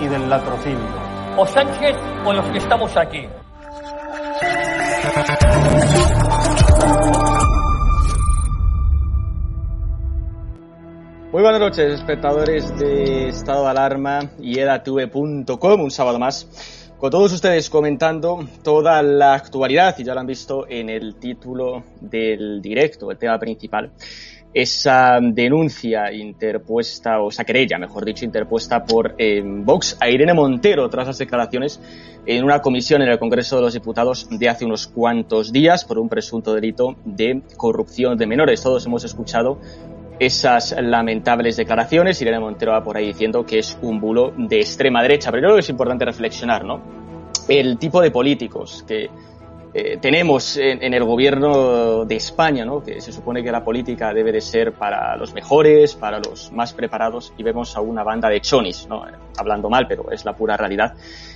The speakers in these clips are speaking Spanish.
y del latrocinio. O Sánchez o los que estamos aquí. Muy buenas noches, espectadores de Estado de Alarma y edatv.com, un sábado más, con todos ustedes comentando toda la actualidad, y ya lo han visto en el título del directo, el tema principal, esa denuncia interpuesta, o esa querella, mejor dicho, interpuesta por eh, Vox a Irene Montero tras las declaraciones en una comisión en el Congreso de los Diputados de hace unos cuantos días por un presunto delito de corrupción de menores. Todos hemos escuchado esas lamentables declaraciones. Irene Montero va por ahí diciendo que es un bulo de extrema derecha, pero yo creo que es importante reflexionar, ¿no? El tipo de políticos que eh, tenemos en, el gobierno de España, ¿no? que se supone que la política debe de ser para los mejores, para los más preparados, y vemos a una banda de chonis, ¿no? hablando mal, pero es la pura realidad,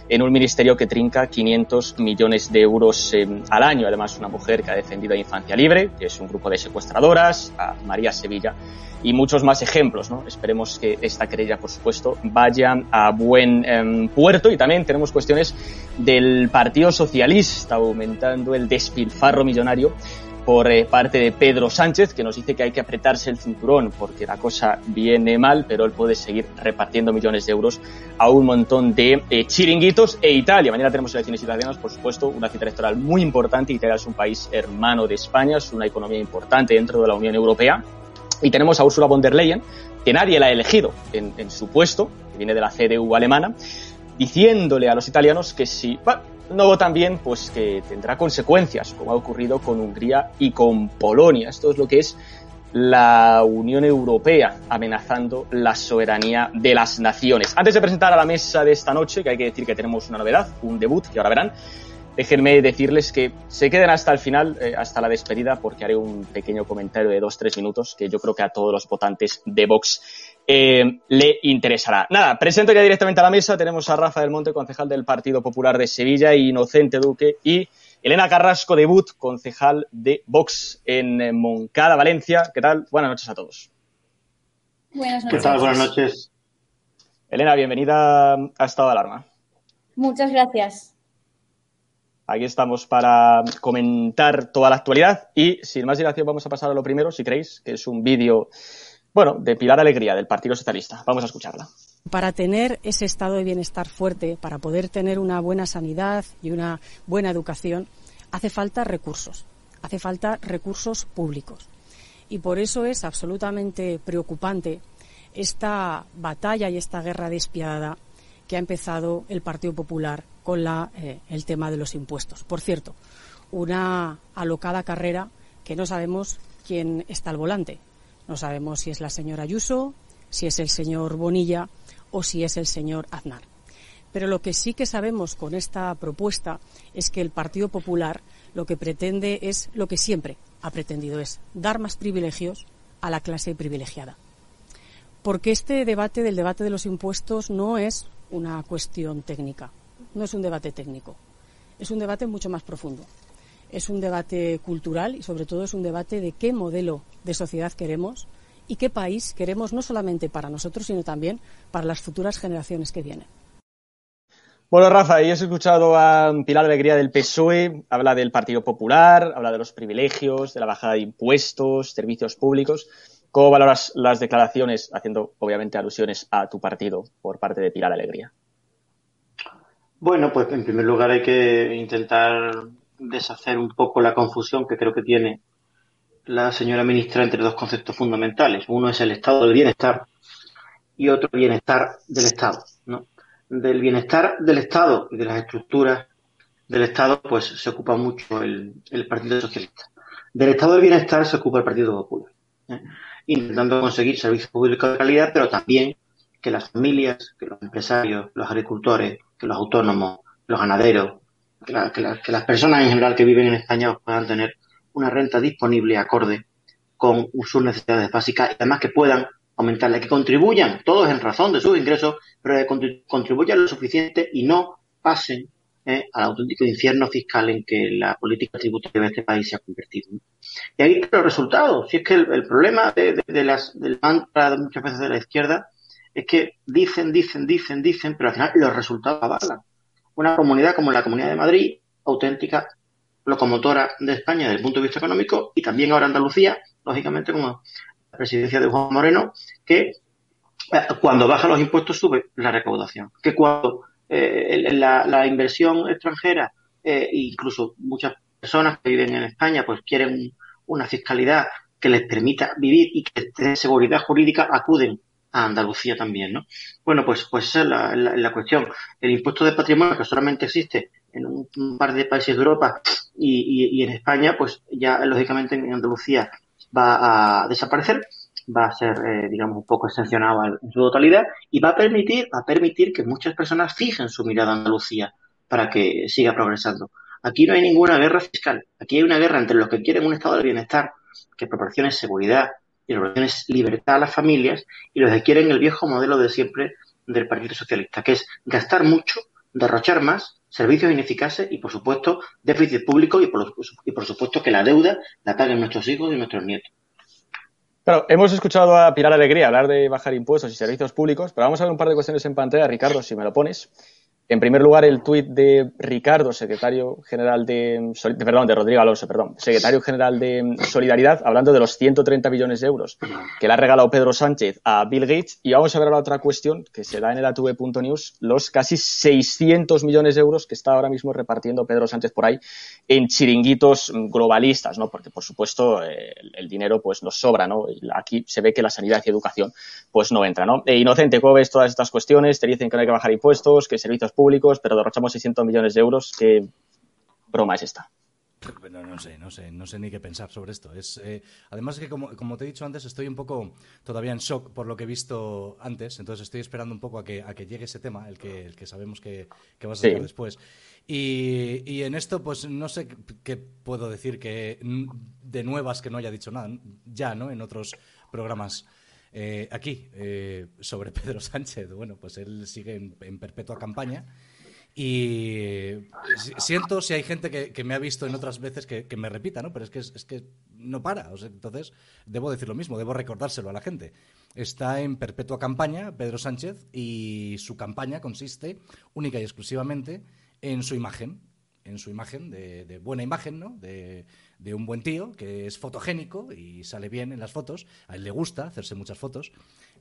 en un ministerio que trinca 500 millones de euros eh, al año. Además, una mujer que ha defendido a Infancia Libre, que es un grupo de secuestradoras, a María Sevilla, y muchos más ejemplos. ¿no? Esperemos que esta querella, por supuesto, vaya a buen eh, puerto. Y también tenemos cuestiones del Partido Socialista aumentando el despilfarro millonario por eh, parte de Pedro Sánchez, que nos dice que hay que apretarse el cinturón porque la cosa viene mal, pero él puede seguir repartiendo millones de euros a un montón de eh, chiringuitos. E Italia, mañana tenemos elecciones italianas, por supuesto, una cita electoral muy importante. Italia es un país hermano de España, es una economía importante dentro de la Unión Europea. Y tenemos a Ursula von der Leyen, que nadie la ha elegido en, en su puesto, que viene de la CDU alemana, diciéndole a los italianos que si bueno, no votan bien, pues que tendrá consecuencias, como ha ocurrido con Hungría y con Polonia. Esto es lo que es la Unión Europea amenazando la soberanía de las naciones. Antes de presentar a la mesa de esta noche, que hay que decir que tenemos una novedad, un debut, que ahora verán, déjenme decirles que se queden hasta el final, eh, hasta la despedida, porque haré un pequeño comentario de dos, tres minutos que yo creo que a todos los votantes de Vox eh, le interesará. Nada, presento ya directamente a la mesa. Tenemos a Rafa del Monte, concejal del Partido Popular de Sevilla, Inocente Duque y Elena Carrasco de But, concejal de Vox en Moncada, Valencia. ¿Qué tal? Buenas noches a todos. Buenas noches. ¿Qué tal? Buenas noches. Elena, bienvenida a Estado de Alarma. Muchas gracias. Aquí estamos para comentar toda la actualidad y sin más dilación vamos a pasar a lo primero, si queréis, que es un vídeo bueno, de Pilar Alegría, del Partido Socialista. Vamos a escucharla. Para tener ese estado de bienestar fuerte, para poder tener una buena sanidad y una buena educación, hace falta recursos, hace falta recursos públicos. Y por eso es absolutamente preocupante esta batalla y esta guerra despiadada que ha empezado el Partido Popular con eh, el tema de los impuestos. Por cierto, una alocada carrera que no sabemos quién está al volante. No sabemos si es la señora Ayuso, si es el señor Bonilla o si es el señor Aznar. Pero lo que sí que sabemos con esta propuesta es que el Partido Popular lo que pretende es lo que siempre ha pretendido, es dar más privilegios a la clase privilegiada. Porque este debate del debate de los impuestos no es una cuestión técnica, no es un debate técnico. es un debate mucho más profundo. Es un debate cultural y sobre todo es un debate de qué modelo de sociedad queremos y qué país queremos no solamente para nosotros, sino también para las futuras generaciones que vienen. Bueno, Rafa, y has escuchado a Pilar Alegría del PSOE, habla del Partido Popular, habla de los privilegios, de la bajada de impuestos, servicios públicos. ¿Cómo valoras las declaraciones, haciendo obviamente alusiones a tu partido por parte de Pilar Alegría? Bueno, pues en primer lugar hay que intentar deshacer un poco la confusión que creo que tiene la señora ministra entre dos conceptos fundamentales. Uno es el estado del bienestar y otro el bienestar del Estado. ¿no? Del bienestar del Estado y de las estructuras del Estado, pues se ocupa mucho el, Partido Socialista. Del Estado del bienestar se ocupa el Partido Popular, ¿eh? intentando conseguir servicios públicos de calidad, pero también que las familias, que los empresarios, los agricultores, que los autónomos, los ganaderos, que, las personas en general que viven en España puedan tener una renta disponible acorde con sus necesidades básicas y además que puedan aumentarla, que contribuyan todos en razón de sus ingresos, pero que contribuyan lo suficiente y no pasen eh, al auténtico infierno fiscal en que la política tributaria de este país se ha convertido. Y ahí están los resultados. Si es que el, problema de, las, del mantra muchas veces de la izquierda es que dicen, dicen, dicen, dicen, pero al final los resultados avalan. Una comunidad como la Comunidad de Madrid, auténtica locomotora de España desde el punto de vista económico, y también ahora Andalucía, lógicamente como la presidencia de Juan Moreno, que eh, cuando baja los impuestos sube la recaudación, que cuando eh, la, inversión extranjera, eh, incluso muchas personas que viven en España, pues quieren una fiscalidad que les permita vivir y que tengan seguridad jurídica, acuden a Andalucía también, ¿no? Bueno, pues, pues es la, la, cuestión. El impuesto de patrimonio, que solamente existe en un, par de países de Europa y, en España, pues ya lógicamente en Andalucía va a desaparecer, va a ser, eh, digamos, un poco extensionado en su totalidad y va a permitir, a permitir que muchas personas fijen su mirada a Andalucía para que siga progresando. Aquí no hay ninguna guerra fiscal. Aquí hay una guerra entre los que quieren un estado del bienestar que proporcione seguridad y proporcione libertad a las familias y los que quieren el viejo modelo de siempre del Partido Socialista, que es gastar mucho, derrochar más, servicios ineficaces y, por supuesto, déficit público y por, y por supuesto que la deuda la paguen nuestros hijos y nuestros nietos. Claro, hemos escuchado a Pilar Alegría hablar de bajar impuestos y servicios públicos, pero vamos a ver un par de cuestiones en pantalla, Ricardo, si me lo pones. En primer lugar, el tuit de Ricardo, secretario general de, perdón, de Rodrigo Alonso, perdón, secretario general de Solidaridad, hablando de los 130 millones de euros que le ha regalado Pedro Sánchez a Bill Gates. Y vamos a ver la otra cuestión que se da en el ATV.news, los casi 600 millones de euros que está ahora mismo repartiendo Pedro Sánchez por ahí en chiringuitos globalistas, ¿no? Porque, por supuesto, el, dinero pues nos sobra, ¿no? aquí se ve que la sanidad y educación pues no entra, ¿no? E Inocente, ¿cómo ves todas estas cuestiones? Te dicen que no hay que bajar impuestos, que servicios públicos, pero derrochamos 600 millones de euros. ¿Qué broma es esta? no sé, no sé, no sé ni qué pensar sobre esto. Es, eh, además que, como, como, te he dicho antes, estoy un poco todavía en shock por lo que he visto antes, entonces estoy esperando un poco a que, a que llegue ese tema, el que, el que sabemos que, que vas a sacar después. Y, y, en esto, pues no sé qué puedo decir que de nuevas que no haya dicho nada, ya, ¿no? En otros programas. Eh, aquí, eh, sobre Pedro Sánchez, bueno, pues él sigue en, perpetua campaña. Y siento si hay gente que, me ha visto en otras veces que, me repita, ¿no? Pero es que, es, que no para. entonces, debo decir lo mismo, debo recordárselo a la gente. Está en perpetua campaña Pedro Sánchez y su campaña consiste única y exclusivamente en su imagen, en su imagen de, buena imagen, ¿no? De un buen tío que es fotogénico y sale bien en las fotos. A él le gusta hacerse muchas fotos.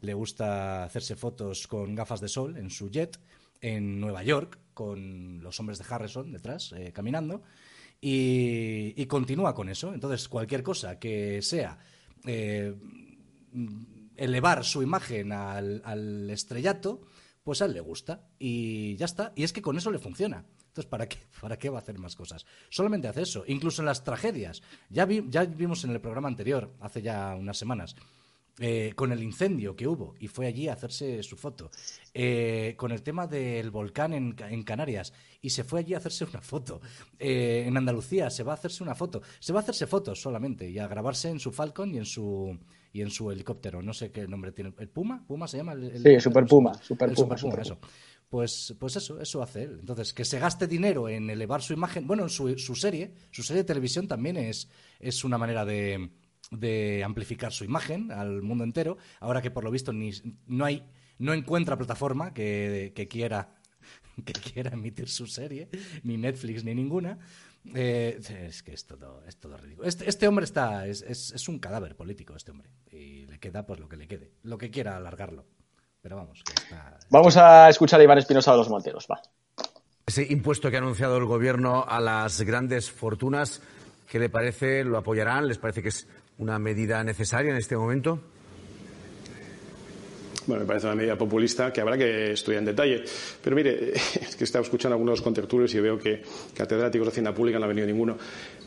Le gusta hacerse fotos con gafas de sol en su jet en Nueva York con los hombres de Harrison detrás eh, caminando y, continúa con eso. Entonces, cualquier cosa que sea eh, elevar su imagen al, al estrellato, pues a él le gusta y ya está. Y es que con eso le funciona. Entonces, ¿para qué, ¿para qué va a hacer más cosas? Solamente hace eso. Incluso en las tragedias. Ya, ya vimos en el programa anterior, hace ya unas semanas, eh, con el incendio que hubo y fue allí a hacerse su foto, eh, con el tema del volcán en, en, Canarias y se fue allí a hacerse una foto, eh, en Andalucía se va a hacerse una foto, se va a hacerse fotos solamente y a grabarse en su Falcon y en su y en su helicóptero, no sé qué nombre tiene, ¿el Puma? ¿Puma se llama? El, sí, Super Puma, Super Puma, Super Puma, eso. Pues, pues eso, eso hace él. Entonces, que se gaste dinero en elevar su imagen, bueno, en su, su serie, su serie de televisión también es, es una manera de, de amplificar su imagen al mundo entero, ahora que por lo visto ni, no hay no encuentra plataforma que, que quiera que quiera emitir su serie, ni Netflix ni ninguna. Eh, es que es todo, es todo ridículo. Este, este hombre está, es, es, es, un cadáver político, este hombre. Y le queda pues lo que le quede, lo que quiera alargarlo. Pero vamos, que está, Vamos a escuchar a Iván Espinosa de los Monteros, va. Ese impuesto que ha anunciado el gobierno a las grandes fortunas, ¿qué le parece? ¿Lo apoyarán? ¿Les parece que es una medida necesaria en este momento? Bueno, me parece una medida populista que habrá que estudiar en detalle. Pero mire, es que estaba escuchando algunos contertulios y veo que catedráticos de Hacienda Pública no ha venido ninguno.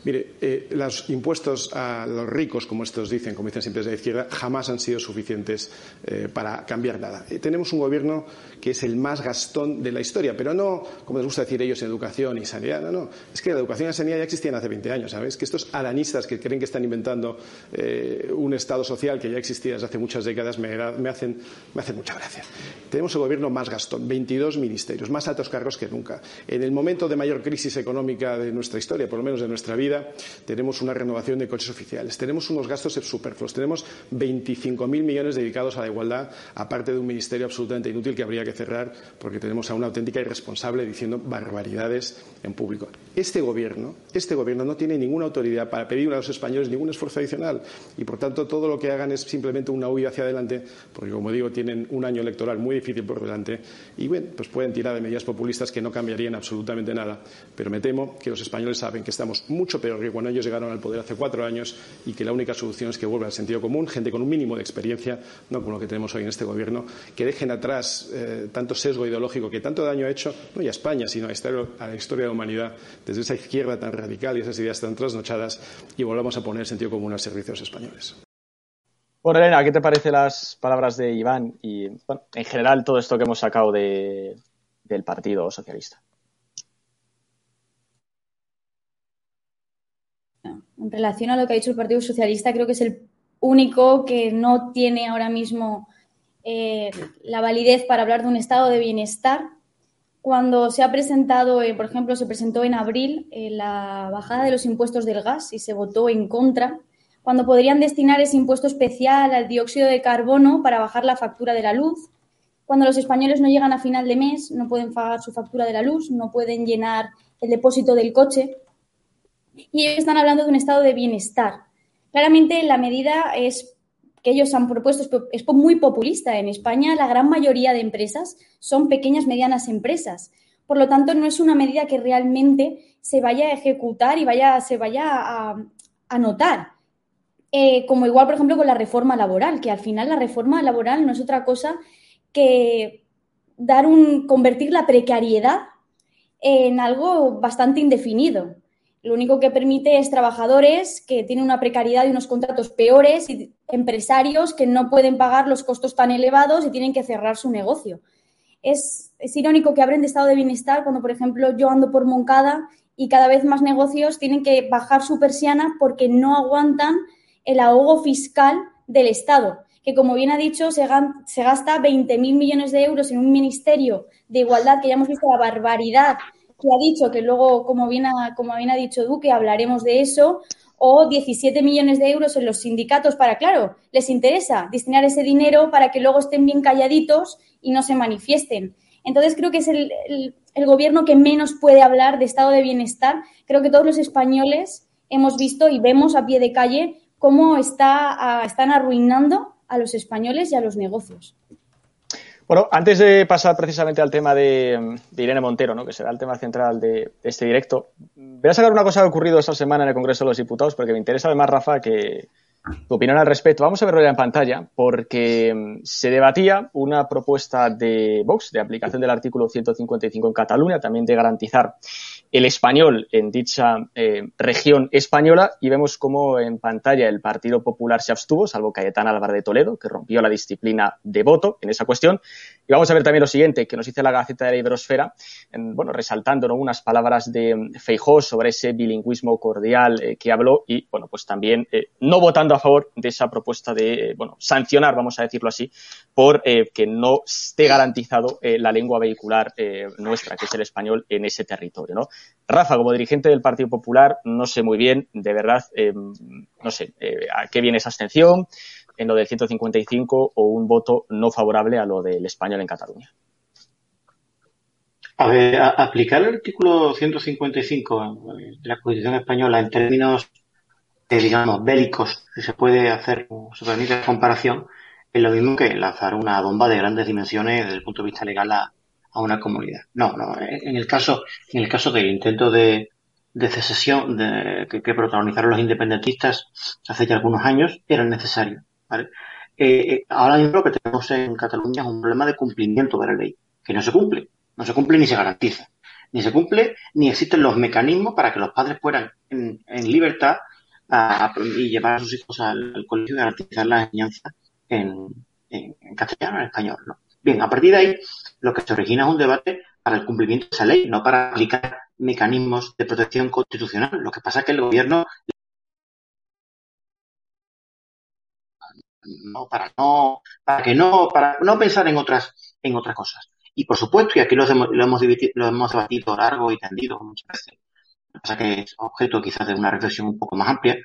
Mire, eh, los impuestos a los ricos, como estos dicen, como dicen siempre desde la izquierda, jamás han sido suficientes eh, para cambiar nada. Eh, tenemos un gobierno que es el más gastón de la historia, pero no, como les gusta decir ellos, educación y sanidad. No, no. Es que la educación y la sanidad ya existían hace 20 años, ¿sabes? Que estos alanistas que creen que están inventando un Estado social que ya existía desde hace muchas décadas me, hacen, me hacen mucha gracia. Tenemos el gobierno más gastón, 22 ministerios, más altos cargos que nunca. En el momento de mayor crisis económica de nuestra historia, por lo menos de nuestra vida, tenemos una renovación de coches oficiales, tenemos unos gastos superfluos, tenemos 25.000 millones dedicados a la igualdad, aparte de un ministerio absolutamente inútil que habría que cerrar porque tenemos a una auténtica irresponsable diciendo barbaridades en público. Este gobierno, este gobierno no tiene ninguna autoridad para pedir a los españoles ningún esfuerzo adicional y, por tanto, todo lo que hagan es simplemente una huida hacia adelante, porque, como digo, tienen un año electoral muy difícil por delante y, bueno, pues pueden tirar de medidas populistas que no cambiarían absolutamente nada. Pero me temo que los españoles saben que estamos mucho peor que cuando ellos llegaron al poder hace cuatro años y que la única solución es que vuelva al sentido común, gente con un mínimo de experiencia, no como lo que tenemos hoy en este gobierno, que dejen atrás eh, tanto sesgo ideológico que tanto daño ha hecho, no ya a España, sino a, a la historia de la humanidad, desde esa izquierda tan radical y esas ideas tan trasnochadas, y volvamos a poner el sentido común al servicio de los españoles. Bueno, Elena, ¿qué te parecen las palabras de Iván y, en general, todo esto que hemos sacado de, del Partido Socialista? en relación a lo que ha dicho el Partido Socialista, creo que es el único que no tiene ahora mismo eh, la validez para hablar de un estado de bienestar. Cuando se ha presentado, eh, por ejemplo, se presentó en abril eh, la bajada de los impuestos del gas y se votó en contra, cuando podrían destinar ese impuesto especial al dióxido de carbono para bajar la factura de la luz, cuando los españoles no llegan a final de mes, no pueden pagar su factura de la luz, no pueden llenar el depósito del coche, y ellos están hablando de un estado de bienestar. Claramente la medida es que ellos han propuesto es muy populista. En España la gran mayoría de empresas son pequeñas, medianas empresas. Por lo tanto, no es una medida que realmente se vaya a ejecutar y se vaya a, notar. Eh, como igual, por ejemplo, con la reforma laboral, que al final la reforma laboral no es otra cosa que dar un, convertir la precariedad en algo bastante indefinido. Lo único que permite es trabajadores que tienen una precariedad y unos contratos peores y empresarios que no pueden pagar los costos tan elevados y tienen que cerrar su negocio. Es, irónico que abren de estado de bienestar cuando, por ejemplo, yo ando por Moncada y cada vez más negocios tienen que bajar su persiana porque no aguantan el ahogo fiscal del Estado, que como bien ha dicho, se, se gasta 20.000 millones de euros en un ministerio de igualdad, que ya hemos visto la barbaridad que ha dicho, que luego, como bien, ha, como bien ha dicho Duque, hablaremos de eso, o 17 millones de euros en los sindicatos para, claro, les interesa destinar ese dinero para que luego estén bien calladitos y no se manifiesten. Entonces creo que es el, el, gobierno que menos puede hablar de estado de bienestar. Creo que todos los españoles hemos visto y vemos a pie de calle cómo está, están arruinando a los españoles y a los negocios. Bueno, antes de pasar precisamente al tema de, Irene Montero, ¿no? que será el tema central de, este directo, voy a sacar una cosa que ha ocurrido esta semana en el Congreso de los Diputados, porque me interesa además, Rafa, que, tu opinión al respecto. Vamos a verlo ya en pantalla porque mm, se debatía una propuesta de Vox de aplicación del artículo 155 en Cataluña, también de garantizar el español en dicha eh, región española y vemos cómo en pantalla el Partido Popular se abstuvo, salvo Cayetán Álvarez de Toledo, que rompió la disciplina de voto en esa cuestión. Y vamos a ver también lo siguiente, que nos dice la Gaceta de la Iberosfera, en, bueno, resaltando unas palabras de Feijó sobre ese bilingüismo cordial eh, que habló y, bueno, pues también eh, no votando a favor de esa propuesta de, bueno, sancionar, vamos a decirlo así, por que no esté garantizado la lengua vehicular nuestra, que es el español, en ese territorio, ¿no? Rafa, como dirigente del Partido Popular, no sé muy bien, de verdad, eh, no sé eh, a qué viene esa abstención en lo del 155 o un voto no favorable a lo del español en Cataluña. A ver, aplicar el artículo 155 de la Constitución española en términos, eh, digamos, bélicos, si se puede hacer, se permite la comparación, es lo mismo que lanzar una bomba de grandes dimensiones desde el punto de vista legal a, a una comunidad. No, no. En el caso, en el caso del intento de, de secesión de, que, protagonizaron los independentistas hace ya algunos años, era necesario. ¿Vale? Eh, eh, ahora mismo lo que tenemos en Cataluña es un problema de cumplimiento de la ley, que no se cumple. No se cumple ni se garantiza. Ni se cumple, ni existen los mecanismos para que los padres puedan, en, libertad, y llevar a sus hijos al, colegio y garantizar la enseñanza en, en, en castellano, en español. Bien, a partir de ahí, lo que se origina es un debate para el cumplimiento de esa ley, no para aplicar mecanismos de protección constitucional. Lo que pasa es que el gobierno no para no para que no para no pensar en otras en otras cosas y por supuesto y aquí lo hemos lo hemos, lo hemos debatido largo y tendido muchas veces que es objeto quizás de una reflexión un poco más amplia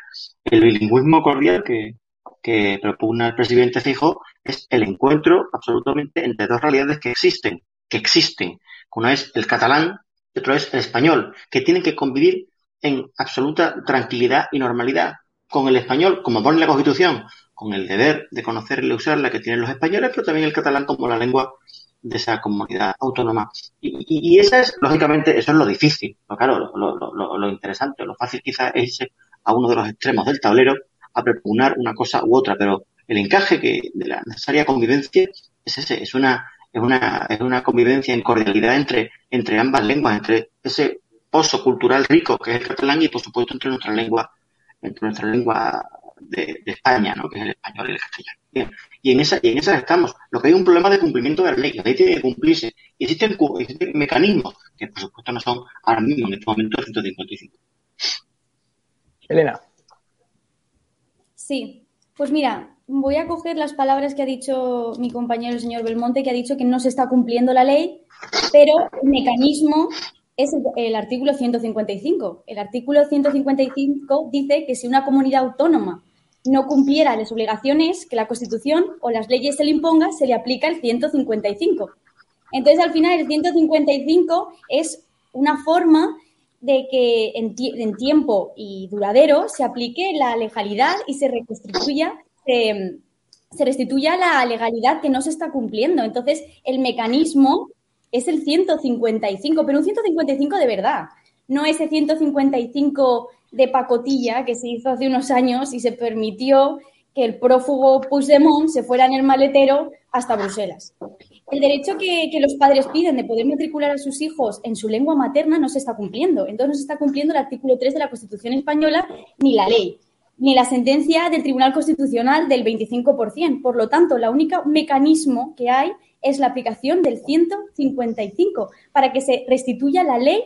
el bilingüismo cordial que, que propugna el presidente Fijo es el encuentro absolutamente entre dos realidades que existen, que existen. Uno es el catalán y otro es el español, que tienen que convivir en absoluta tranquilidad y normalidad con el español, como pone la Constitución, con el deber de conocerla y usarla que tienen los españoles, pero también el catalán como la lengua de esa comunidad autónoma. Y, y, esa es, lógicamente, eso es lo difícil. Lo, claro, lo, lo, lo interesante, lo fácil quizás es irse a uno de los extremos del tablero a propugnar una cosa u otra, pero el encaje que de la necesaria convivencia es ese, es una, es una, es una convivencia en cordialidad entre, entre ambas lenguas, entre ese pozo cultural rico que es el catalán y por supuesto entre nuestra lengua, entre nuestra lengua de, España, ¿no? que es el español y el castellano. Y en esa, y en esa estamos. Lo que hay un problema de cumplimiento de la ley, la ley tiene que cumplirse. Y existen, existen mecanismos que por supuesto no son ahora mismo en este momento 155. Elena. Sí, pues mira, voy a coger las palabras que ha dicho mi compañero el señor Belmonte, que ha dicho que no se está cumpliendo la ley, pero el mecanismo es el, artículo 155. El artículo 155 dice que si una comunidad autónoma no cumpliera las obligaciones que la Constitución o las leyes se le imponga, se le aplica el 155. Entonces, al final, el 155 es una forma de que en, tiempo y duradero se aplique la legalidad y se se, restituya la legalidad que no se está cumpliendo. Entonces, el mecanismo es el 155, pero un 155 de verdad, no ese 155 de pacotilla que se hizo hace unos años y se permitió que el prófugo Puigdemont se fuera en el maletero hasta Bruselas. El derecho que, los padres piden de poder matricular a sus hijos en su lengua materna no se está cumpliendo. Entonces no se está cumpliendo el artículo 3 de la Constitución española ni la ley, ni la sentencia del Tribunal Constitucional del 25%. Por lo tanto, el único mecanismo que hay es la aplicación del 155 para que se restituya la ley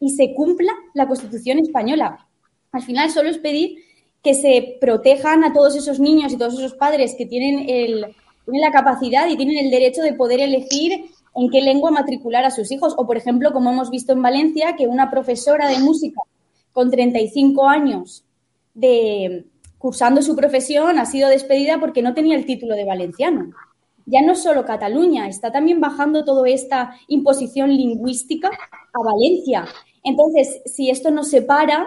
y se cumpla la Constitución española. Al final solo es pedir que se protejan a todos esos niños y todos esos padres que tienen, tienen la capacidad y tienen el derecho de poder elegir en qué lengua matricular a sus hijos. O, por ejemplo, como hemos visto en Valencia, que una profesora de música con 35 años de cursando su profesión ha sido despedida porque no tenía el título de valenciano. Ya no solo Cataluña, está también bajando toda esta imposición lingüística a Valencia. Entonces, si esto no se para,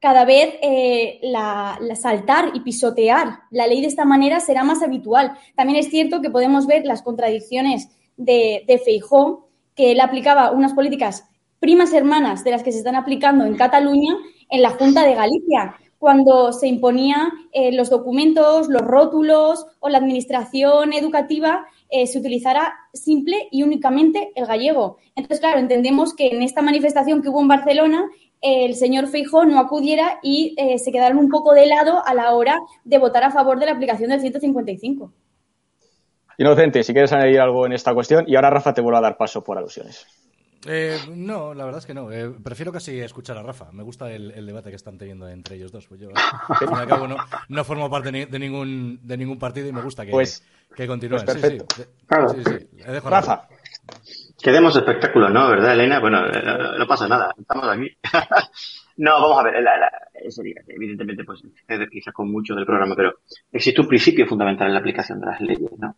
cada vez eh, la, saltar y pisotear la ley de esta manera será más habitual. También es cierto que podemos ver las contradicciones de, de Feijó, que él aplicaba unas políticas primas hermanas de las que se están aplicando en Cataluña en la Junta de Galicia. cuando se imponía eh, los documentos, los rótulos o la administración educativa eh, se utilizara simple y únicamente el gallego. Entonces, claro, entendemos que en esta manifestación que hubo en Barcelona, el señor Feijó no acudiera y eh, se quedaron un poco de lado a la hora de votar a favor de la aplicación del 155. Inocente, si quieres añadir algo en esta cuestión, y ahora Rafa te vuelvo a dar paso por alusiones. Eh, no, la verdad es que no. Eh, prefiero casi escuchar a Rafa. Me gusta el, debate que están teniendo entre ellos dos. Pues yo, al fin y al cabo, no, formo parte de, ningún, de ningún partido y me gusta que, pues, que continúen. Pues perfecto. Sí, sí. Rafa. Quedemos espectáculo, ¿no? ¿Verdad, Elena? Bueno, eh, no, pasa nada. Estamos aquí. no, vamos a ver. evidentemente, pues, quizás con mucho del programa, pero existe un principio fundamental en la aplicación de las leyes, ¿no?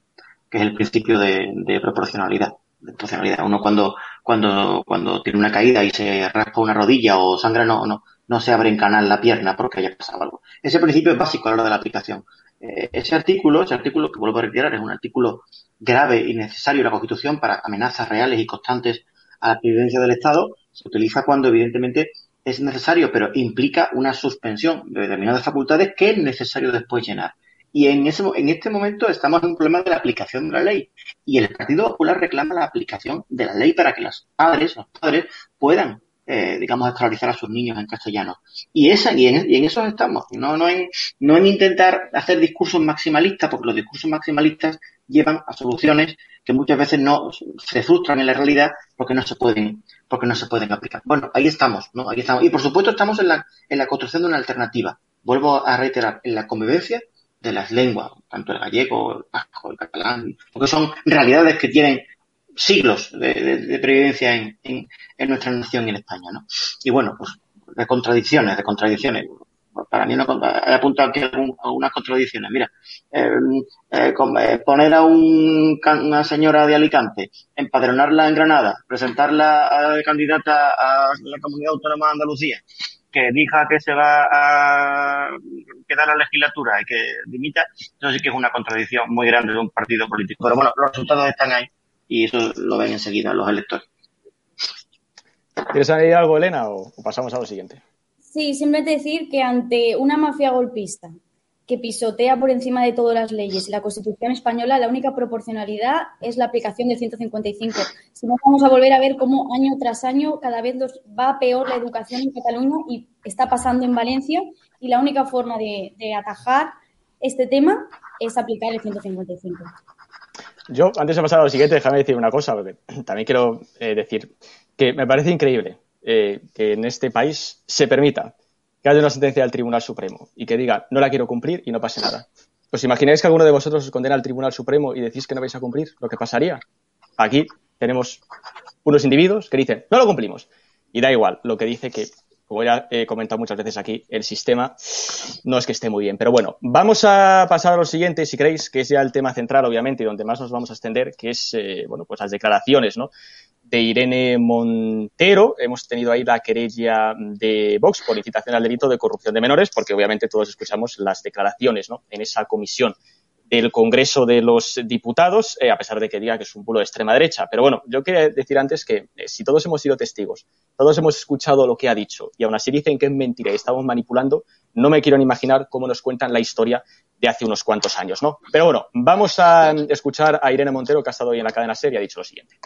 Que es el principio de proporcionalidad de Uno cuando, cuando, cuando tiene una caída y se raspa una rodilla o sangra, no, no, no se abre en canal la pierna porque haya pasado algo. Ese principio es básico a la hora de la aplicación. Eh, ese artículo, ese artículo que vuelvo a reiterar, es un artículo grave y necesario en la Constitución para amenazas reales y constantes a la presidencia del Estado, se utiliza cuando evidentemente es necesario, pero implica una suspensión de determinadas facultades que es necesario después llenar. Y en, ese, en este momento estamos en un problema de la aplicación de la ley. Y el Partido Popular reclama la aplicación de la ley para que los padres, los padres, puedan, eh, digamos, escolarizar a sus niños en castellano. Y, esa, y, en, y en eso estamos. No, no, en, no en intentar hacer discursos maximalistas, porque los discursos maximalistas llevan a soluciones que muchas veces no se frustran en la realidad porque no se pueden porque no se pueden aplicar. Bueno, ahí estamos, ¿no? Ahí estamos. Y por supuesto estamos en la, en la construcción de una alternativa. Vuelvo a reiterar, en la convivencia de las lenguas, tanto el gallego, el vasco, el catalán, porque son realidades que tienen siglos de, previdencia en, en, nuestra nación y en España, ¿no? Y bueno, pues de contradicciones, de contradicciones. Para mí no, he apuntado aquí algunas contradicciones. Mira, eh, eh, eh, poner a un, una señora de Alicante, empadronarla en Granada, presentarla a candidata a la Comunidad Autónoma de Andalucía, que diga que se va a quedar la legislatura y que dimita, eso sí que es una contradicción muy grande de un partido político. Pero bueno, los resultados están ahí y eso lo ven enseguida los electores. ¿Quieres añadir algo, Elena, o pasamos a lo siguiente? Sí, simplemente decir que ante una mafia golpista que pisotea por encima de todas las leyes y la Constitución española, la única proporcionalidad es la aplicación del 155. Si no, vamos a volver a ver cómo año tras año cada vez va peor la educación en Cataluña y está pasando en Valencia y la única forma de, atajar este tema es aplicar el 155. Yo, antes de pasar a lo siguiente, déjame decir una cosa, porque también quiero eh, decir que me parece increíble eh, que en este país se permita que haya una sentencia del Tribunal Supremo y que diga no la quiero cumplir y no pase nada. Pues imagináis que alguno de vosotros os condena al Tribunal Supremo y decís que no vais a cumplir, lo que pasaría. Aquí tenemos unos individuos que dicen no lo cumplimos. Y da igual, lo que dice que, como ya he comentado muchas veces aquí, el sistema no es que esté muy bien. Pero bueno, vamos a pasar a lo siguiente, si queréis, que es ya el tema central, obviamente, y donde más nos vamos a extender, que es, eh, bueno, pues las declaraciones, ¿no? de Irene Montero. Hemos tenido ahí la querella de Vox por incitación al delito de corrupción de menores, porque obviamente todos escuchamos las declaraciones ¿no? en esa comisión del Congreso de los Diputados, eh, a pesar de que diga que es un bulo de extrema derecha. Pero bueno, yo quería decir antes que eh, si todos hemos sido testigos, todos hemos escuchado lo que ha dicho y aún así dicen que es mentira y estamos manipulando, no me quiero ni imaginar cómo nos cuentan la historia de hace unos cuantos años, ¿no? Pero bueno, vamos a escuchar a Irene Montero, que ha estado hoy en la cadena serie, ha dicho lo siguiente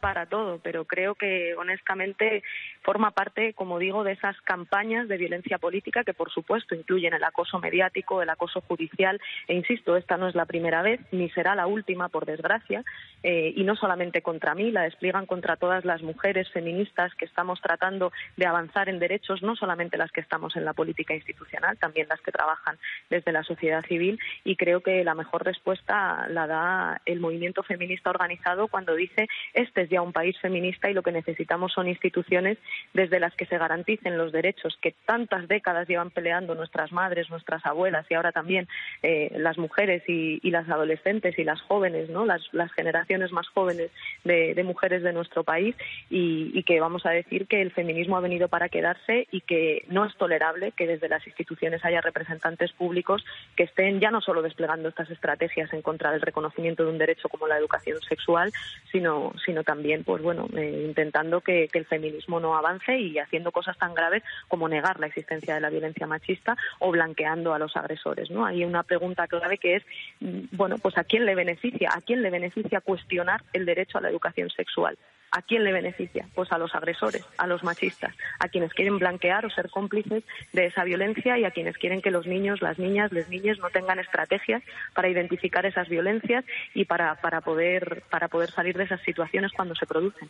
para todo, pero creo que honestamente forma parte, como digo, de esas campañas de violencia política que, por supuesto, incluyen el acoso mediático, el acoso judicial. E insisto, esta no es la primera vez ni será la última, por desgracia, eh, y no solamente contra mí, la despliegan contra todas las mujeres feministas que estamos tratando de avanzar en derechos, no solamente las que estamos en la política institucional, también las que trabajan desde la sociedad civil. Y creo que la mejor respuesta la da el movimiento feminista organizado cuando dice este es ya un país feminista y lo que necesitamos son instituciones desde las que se garanticen los derechos que tantas décadas llevan peleando nuestras madres, nuestras abuelas y ahora también eh, las mujeres y, las adolescentes y las jóvenes, ¿no? las, generaciones más jóvenes de, mujeres de nuestro país y, que vamos a decir que el feminismo ha venido para quedarse y que no es tolerable que desde las instituciones haya representantes públicos que estén ya no solo desplegando estas estrategias en contra del reconocimiento de un derecho como la educación sexual, sino, sino también, pues bueno, eh, intentando que, el feminismo no avance y haciendo cosas tan graves como negar la existencia de la violencia machista o blanqueando a los agresores, ¿no? Hay una pregunta clave que es, mm, bueno, pues a quién le beneficia, a quién le beneficia cuestionar el derecho a la educación sexual. ¿A quién le beneficia? Pues a los agresores, a los machistas, a quienes quieren blanquear o ser cómplices de esa violencia y a quienes quieren que los niños, las niñas, las niñas no tengan estrategias para identificar esas violencias y para, para, poder, para poder salir de esas situaciones cuando se producen.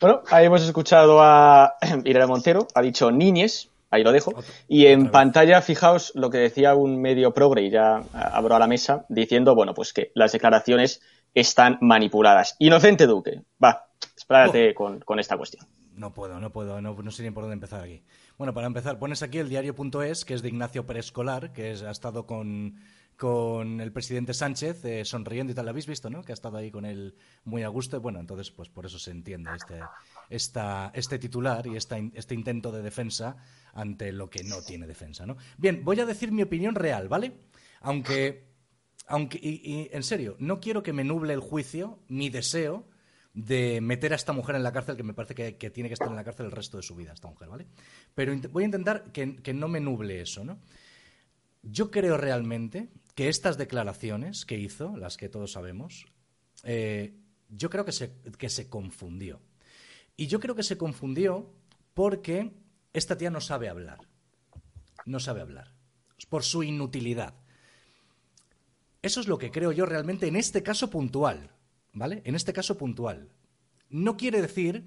Bueno, ahí hemos escuchado a Irene Montero, ha dicho niñes, ahí lo dejo. Y en pantalla, fijaos lo que decía un medio progre, y ya abro a la mesa, diciendo, bueno, pues que las declaraciones están manipuladas. Inocente Duque, va, espérate con, esta cuestión. No puedo, no puedo, no, sé ni por dónde empezar aquí. Bueno, para empezar, pones aquí el diario.es, que es de Ignacio Preescolar, que es, ha estado con, con el presidente Sánchez eh, sonriendo y tal, lo habéis visto, ¿no? Que ha estado ahí con él muy a gusto. Bueno, entonces, pues por eso se entiende este, esta, este titular y esta, este intento de defensa ante lo que no tiene defensa, ¿no? Bien, voy a decir mi opinión real, ¿vale? Aunque aunque, y, en serio, no quiero que me nuble el juicio, mi deseo de meter a esta mujer en la cárcel, que me parece que, tiene que estar en la cárcel el resto de su vida, esta mujer, ¿vale? Pero voy a intentar que, no me nuble eso, ¿no? Yo creo realmente que estas declaraciones que hizo, las que todos sabemos, eh, yo creo que se, que se confundió. Y yo creo que se confundió porque esta tía no sabe hablar. No sabe hablar. Por su inutilidad. Eso es lo que creo yo realmente en este caso puntual, ¿vale? En este caso puntual. No quiere decir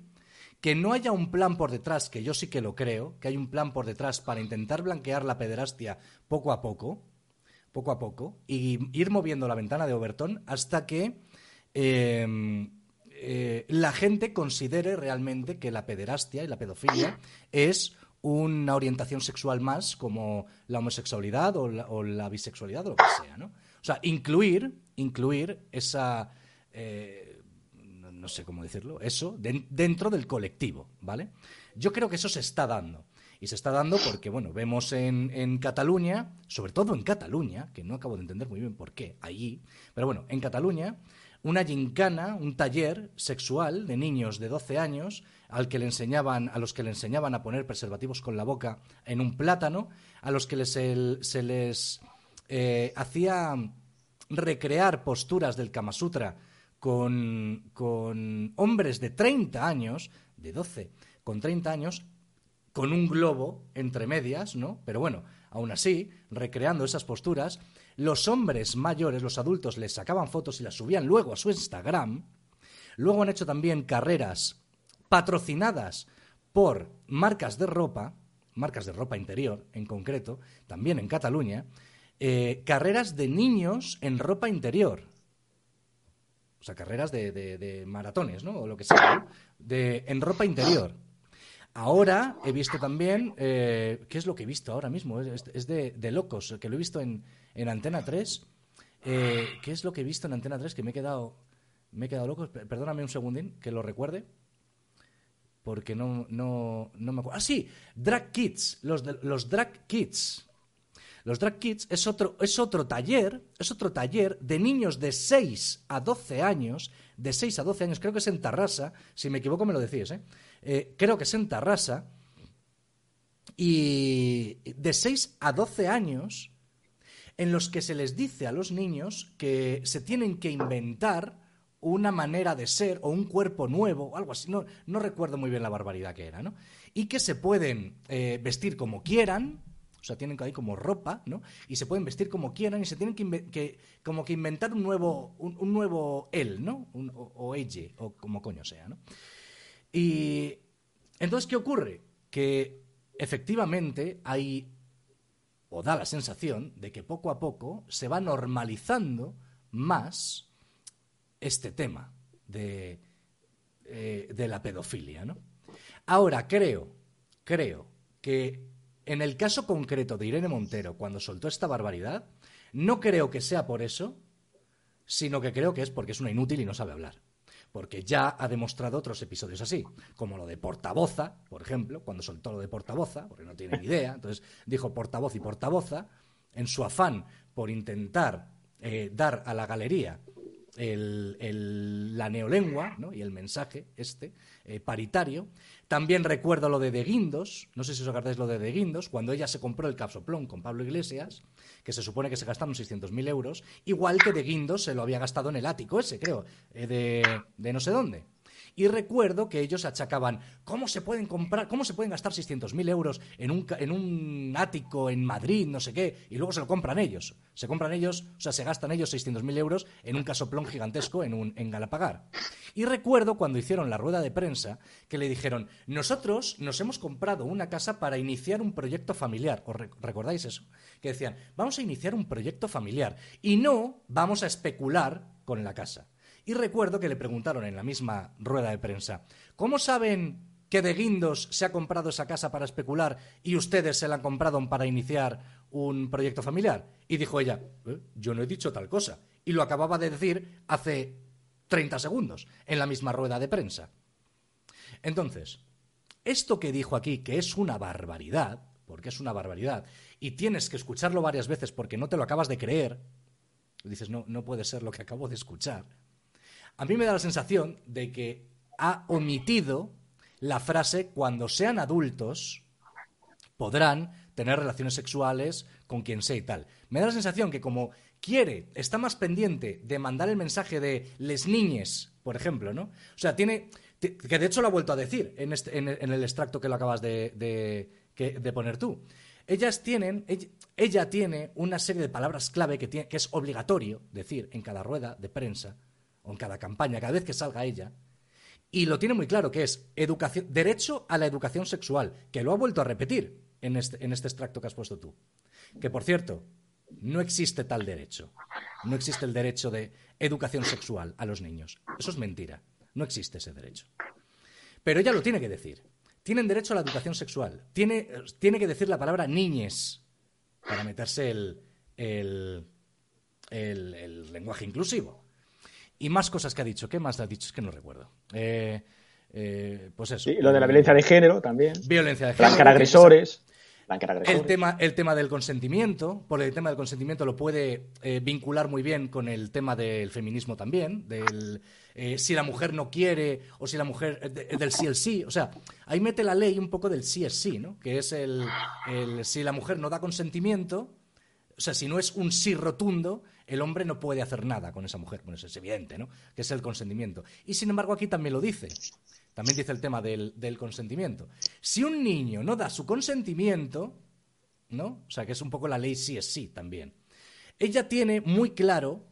que no haya un plan por detrás, que yo sí que lo creo, que hay un plan por detrás para intentar blanquear la pederastia poco a poco, poco a poco, y ir moviendo la ventana de Overton hasta que em, eh, la gente considere realmente que la pederastia y la pedofilia es una orientación sexual más como la homosexualidad o la, o la bisexualidad o lo que sea, ¿no? O sea, incluir, incluir esa, eh, no sé cómo decirlo, eso dentro del colectivo, ¿vale? Yo creo que eso se está dando. Y se está dando porque, bueno, vemos en, en, Cataluña, sobre todo en Cataluña, que no acabo de entender muy bien por qué, allí, pero bueno, en Cataluña, una gincana, un taller sexual de niños de 12 años al que le enseñaban, a los que le enseñaban a poner preservativos con la boca en un plátano, a los que se les eh, hacía recrear posturas del Kama Sutra con, con hombres de 30 años, de 12, con 30 años, con un globo entre medias, ¿no? Pero bueno, aún así, recreando esas posturas, los hombres mayores, los adultos, les sacaban fotos y las subían luego a su Instagram. Luego han hecho también carreras patrocinadas por marcas de ropa, marcas de ropa interior en concreto, también en Cataluña, eh, carreras de niños en ropa interior. O sea, carreras de, maratones, ¿no? O lo que sea, de, en ropa interior. Ahora he visto también, eh, ¿qué es lo que he visto ahora mismo? Es, de, locos, que lo he visto en, Antena 3. Eh, ¿Qué es lo que he visto en Antena 3 que me he quedado, me he quedado loco? Perdóname un segundín, que lo recuerde. Porque no, no, no me acuerdo. Ah, sí, Drag Kids, los, los Drag Kids. Los Drag Kids es otro, es otro taller, es otro taller de niños de 6 a 12 años, de 6 a 12 años, creo que es en Tarrasa, si me equivoco me lo decís, ¿eh? ¿eh? creo que es en Tarrasa, y de 6 a 12 años, en los que se les dice a los niños que se tienen que inventar una manera de ser o un cuerpo nuevo, o algo así, no, no recuerdo muy bien la barbaridad que era, ¿no? Y que se pueden eh, vestir como quieran, o sea, tienen ahí como ropa, ¿no? Y se pueden vestir como quieran y se tienen que, como que inventar un nuevo, un, nuevo él, ¿no? o, ella, o como coño sea, ¿no? Y entonces, ¿qué ocurre? Que efectivamente hay, o da la sensación, de que poco a poco se va normalizando más este tema de, eh, de la pedofilia, ¿no? Ahora, creo, creo que en el caso concreto de Irene Montero, cuando soltó esta barbaridad, no creo que sea por eso, sino que creo que es porque es una inútil y no sabe hablar. Porque ya ha demostrado otros episodios así, como lo de portavoza, por ejemplo, cuando soltó lo de portavoza, porque no tiene ni idea, entonces dijo portavoz y portavoza, en su afán por intentar eh, dar a la galería el- el- la neolengua ¿no? y el mensaje este eh, paritario. También recuerdo lo de De Guindos, no sé si os acordáis lo de De Guindos, cuando ella se compró el capsoplón con Pablo Iglesias, que se supone que se gastaron 600.000 euros, igual que De Guindos se lo había gastado en el ático ese, creo, eh, de, de no sé dónde. Y recuerdo que ellos achacaban, ¿cómo se pueden comprar, cómo se pueden gastar 600.000 euros en un, en un ático en Madrid, no sé qué, y luego se lo compran ellos? Se compran ellos, o sea, se gastan ellos 600.000 euros en un casoplón gigantesco en, un, en Galapagar. Y recuerdo cuando hicieron la rueda de prensa que le dijeron, nosotros nos hemos comprado una casa para iniciar un proyecto familiar. ¿Os rec- recordáis eso? Que decían, vamos a iniciar un proyecto familiar y no vamos a especular con la casa. Y recuerdo que le preguntaron en la misma rueda de prensa, ¿cómo saben que de Guindos se ha comprado esa casa para especular y ustedes se la han comprado para iniciar un proyecto familiar? Y dijo ella, "Eh, yo no he dicho tal cosa. Y lo acababa de decir hace 30 segundos en la misma rueda de prensa. Entonces, esto que dijo aquí, que es una barbaridad, porque es una barbaridad, y tienes que escucharlo varias veces porque no te lo acabas de creer, dices, no, no puede ser lo que acabo de escuchar, a mí me da la sensación de que ha omitido la frase cuando sean adultos podrán tener relaciones sexuales con quien sea y tal. Me da la sensación que como quiere, está más pendiente de mandar el mensaje de les niñes, por ejemplo, ¿no? O sea, tiene, ti- que de hecho lo ha vuelto a decir en, este- el- extracto que lo acabas de, poner tú. Ellas tienen, ella, tiene una serie de palabras clave que es obligatorio decir en cada rueda de prensa o en cada campaña, cada vez que salga ella, y lo tiene muy claro, que es educación, derecho a la educación sexual, que lo ha vuelto a repetir en este, en este extracto que has puesto tú. Que, por cierto, no existe tal derecho. No existe el derecho de educación sexual a los niños. Eso es mentira. No existe ese derecho. Pero ella lo tiene que decir. Tienen derecho a la educación sexual. Tiene, tiene que decir la palabra niñes para meterse el, el, lenguaje inclusivo. Y más cosas que ha dicho. ¿Qué más ha dicho? Es que no recuerdo. Eh, eh, pues eso. Sí, lo de la violencia de género también. Violencia de género. Blanquear agresores. Blanquear agresores. El tema, el tema del consentimiento, por el tema del consentimiento lo puede eh, vincular muy bien con el tema del feminismo también, del eh, si la mujer no quiere o si la mujer eh, de- del sí el sí, o sea, ahí mete la ley un poco del sí es sí, ¿no? Que es el, el si la mujer no da consentimiento, o sea, si no es un sí rotundo, el hombre no puede hacer nada con esa mujer. Bueno, eso es evidente, ¿no? Que es el consentimiento. Y sin embargo, aquí también lo dice. También dice el tema del, consentimiento. Si un niño no da su consentimiento, ¿no? O sea, que es un poco la ley sí es sí también. Ella tiene muy claro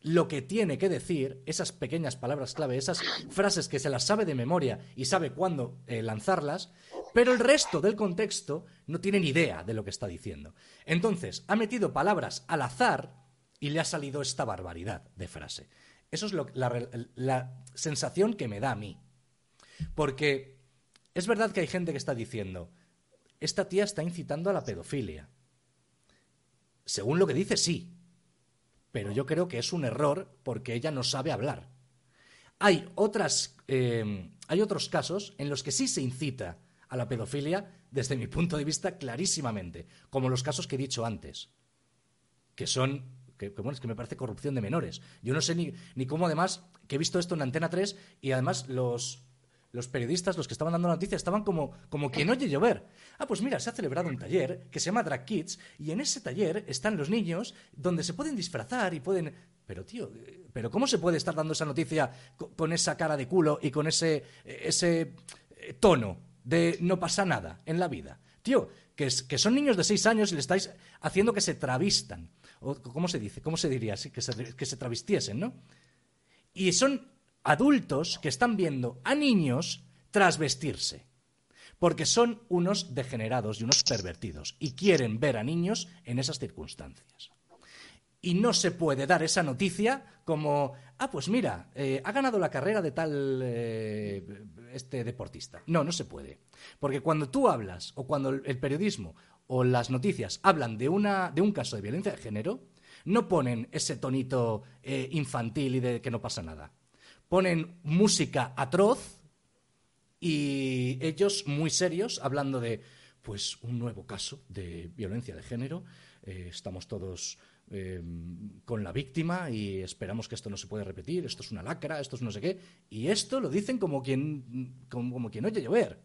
lo que tiene que decir, esas pequeñas palabras clave, esas frases que se las sabe de memoria y sabe cuándo eh, lanzarlas, pero el resto del contexto no tiene ni idea de lo que está diciendo. Entonces, ha metido palabras al azar y le ha salido esta barbaridad de frase. Eso es la, sensación que me da a mí. Porque es verdad que hay gente que está diciendo, esta tía está incitando a la pedofilia. Según lo que dice, sí. Pero yo creo que es un error porque ella no sabe hablar. Hay, otras, eh, hay otros casos en los que sí se incita a la pedofilia, desde mi punto de vista, clarísimamente, como los casos que he dicho antes, que son, que, bueno, es que me parece corrupción de menores. Yo no sé ni, ni cómo además, que he visto esto en Antena 3 y además los, los periodistas, los que estaban dando la noticia, estaban como, como quien oye llover. Ah, pues mira, se ha celebrado un taller que se llama Drag Kids y en ese taller están los niños donde se pueden disfrazar y pueden... Pero tío, eh, ¿pero cómo se puede estar dando esa noticia co- con esa cara de culo y con ese, ese eh, tono de no pasa nada en la vida? Tío, que, son niños de seis años y le estáis haciendo que se travistan. O, ¿Cómo se dice? ¿Cómo se diría? Sí, que, se, que se travestiesen, ¿no? Y son adultos que están viendo a niños trasvestirse. Porque son unos degenerados y unos pervertidos. Y quieren ver a niños en esas circunstancias. Y no se puede dar esa noticia como, ah, pues mira, eh, ha ganado la carrera de tal eh, este deportista. No, no se puede. Porque cuando tú hablas, o cuando el periodismo o las noticias hablan de, una, de un caso de violencia de género, no ponen ese tonito eh, infantil y de que no pasa nada. Ponen música atroz y ellos muy serios hablando de, pues, un nuevo caso de violencia de género. Estamos todos eh, con la víctima y esperamos que esto no se puede repetir, esto es una lacra, esto es no sé qué. Y esto lo dicen como quien, como, quien oye llover.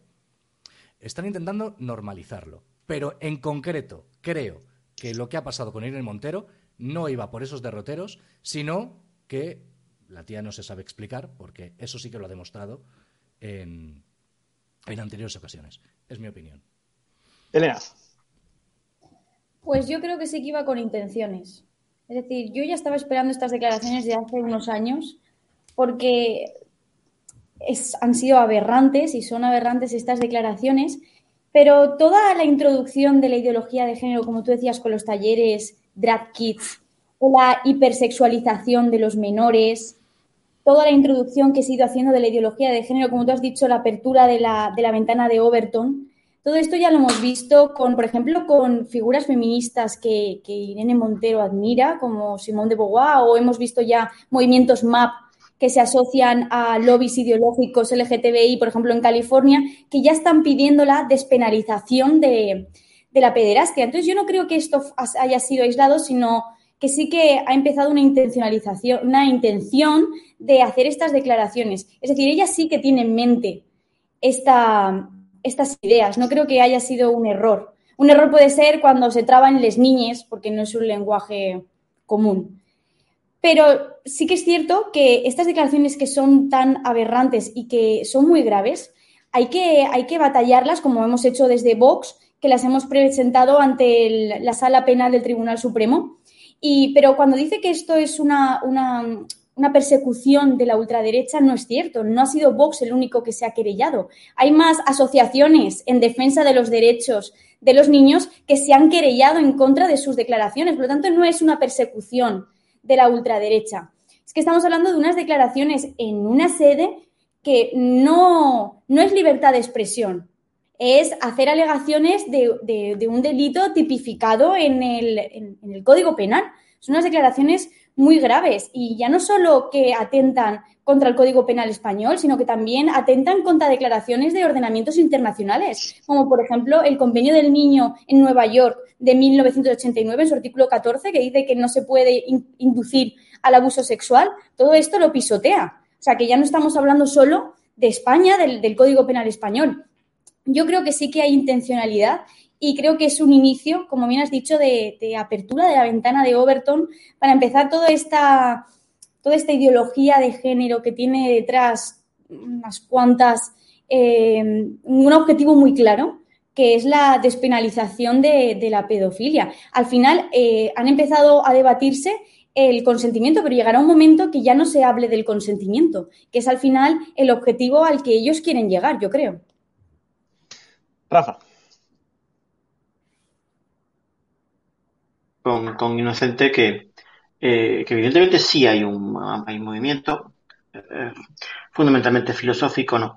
Están intentando normalizarlo. Pero en concreto, creo que lo que ha pasado con Irene Montero no iba por esos derroteros, sino que la tía no se sabe explicar, porque eso sí que lo ha demostrado en, en anteriores ocasiones. Es mi opinión. Elena. Pues yo creo que sí que iba con intenciones. Es decir, yo ya estaba esperando estas declaraciones de hace unos años porque han sido aberrantes y son aberrantes estas declaraciones, pero toda la introducción de la ideología de género, como tú decías, con los talleres drag kids, o la hipersexualización de los menores, toda la introducción que ha ido haciendo de la ideología de género, como tú has dicho, la apertura de la, de la ventana de Overton, todo esto ya lo hemos visto con, por ejemplo, con figuras feministas que, Irene Montero admira, como Simone de Beauvoir, o hemos visto ya movimientos MAP que se asocian a lobbies ideológicos LGTBI, por ejemplo, en California, que ya están pidiendo la despenalización de, de la pederastia. Entonces, yo no creo que esto haya sido aislado, sino que sí que ha empezado una intencionalización, una intención de hacer estas declaraciones. Es decir, ella sí que tiene en mente esta, estas ideas. No creo que haya sido un error. Un error puede ser cuando se traban les niñes, porque no es un lenguaje común. Pero sí que es cierto que estas declaraciones que son tan aberrantes y que son muy graves, hay que, hay que batallarlas, como hemos hecho desde Vox, que las hemos presentado ante la Sala Penal del Tribunal Supremo. Y, pero cuando dice que esto es una, una persecución de la ultraderecha no es cierto. No ha sido Vox el único que se ha querellado. Hay más asociaciones en defensa de los derechos de los niños que se han querellado en contra de sus declaraciones. Por lo tanto, no es una persecución de la ultraderecha. Es que estamos hablando de unas declaraciones en una sede que no, no es libertad de expresión, es hacer alegaciones de, un delito tipificado en el, en el Código Penal. Son unas declaraciones muy graves y ya no solo que atentan contra el Código Penal español, sino que también atentan contra declaraciones de ordenamientos internacionales, como por ejemplo el Convenio del Niño en Nueva York de 1989, en su artículo 14, que dice que no se puede inducir al abuso sexual. Todo esto lo pisotea. O sea, que ya no estamos hablando solo de España, del, del Código Penal español. Yo creo que sí que hay intencionalidad y creo que es un inicio, como bien has dicho, de, apertura de la ventana de Overton para empezar toda esta, toda esta ideología de género que tiene detrás unas cuantas, eh, un objetivo muy claro, que es la despenalización de, la pedofilia. Al final eh, han empezado a debatirse el consentimiento, pero llegará un momento que ya no se hable del consentimiento, que es al final el objetivo al que ellos quieren llegar, yo creo. Rafa. Con, Inocente que, eh, que evidentemente sí hay un, hay movimiento eh, fundamentalmente filosófico, ¿no?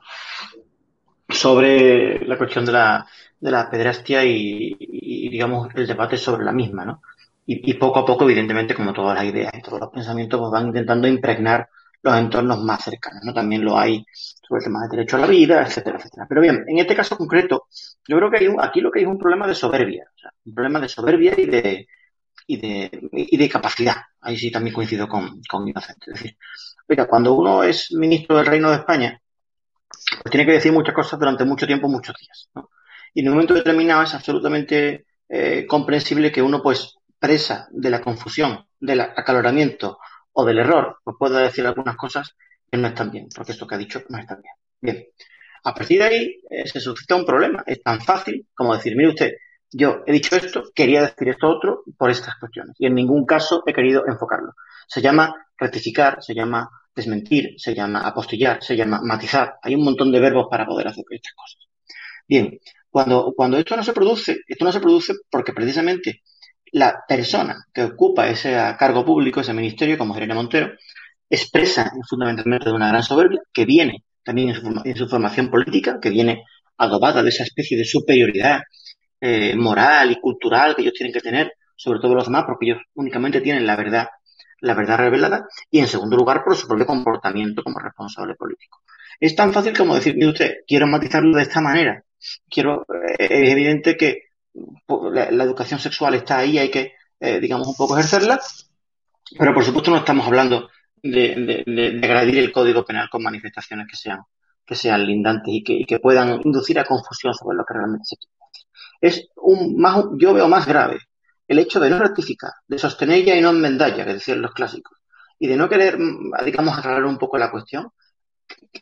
sobre la cuestión de la, de la pederastia y, digamos, el debate sobre la misma, ¿no? Y, poco a poco, evidentemente, como todas las ideas y todos los pensamientos, pues van intentando impregnar los entornos más cercanos, ¿no? También lo hay sobre el tema del derecho a la vida, etcétera, etcétera. Pero bien, en este caso concreto, yo creo que hay aquí lo que hay es un problema de soberbia, un problema de soberbia y de, y de, y de capacidad. Ahí sí también coincido con, con Inocente. Es decir, mira, cuando uno es ministro del Reino de España, pues tiene que decir muchas cosas durante mucho tiempo, muchos días. Y en un momento determinado es absolutamente eh, comprensible que uno, pues, presa de la confusión, del acaloramiento o del error, pues pueda decir algunas cosas que no están bien, porque esto que ha dicho no está bien. Bien. A partir de ahí eh, se suscita un problema. Es tan fácil como decir, mire usted, yo he dicho esto, quería decir esto otro por estas cuestiones. Y en ningún caso he querido enfocarlo. Se llama rectificar, se llama desmentir, se llama apostillar, se llama matizar. Hay un montón de verbos para poder hacer estas cosas. Bien, cuando, cuando esto no se produce, esto no se produce porque precisamente la persona que ocupa ese cargo público, ese ministerio, como Irene Montero, expresa fundamentalmente de una gran soberbia que viene también en su, en su formación política, que viene adobada de esa especie de superioridad eh, moral y cultural que ellos tienen que tener sobre todos los demás, porque ellos únicamente tienen la verdad, la verdad revelada, y en segundo lugar por su propio comportamiento como responsable político. Es tan fácil como decir, mire usted, quiero matizarlo de esta manera. Quiero, eh, es evidente que la, educación sexual está ahí, hay que eh, digamos, un poco ejercerla, pero por supuesto no estamos hablando de, de, el Código Penal con manifestaciones que sean, que sean lindantes y que, y que puedan inducir a confusión sobre lo que realmente se quiere. Es un, más, yo veo más grave el hecho de no rectificar, de sostenerla y no enmendalla, que decían los clásicos, y de no querer, digamos, aclarar un poco la cuestión,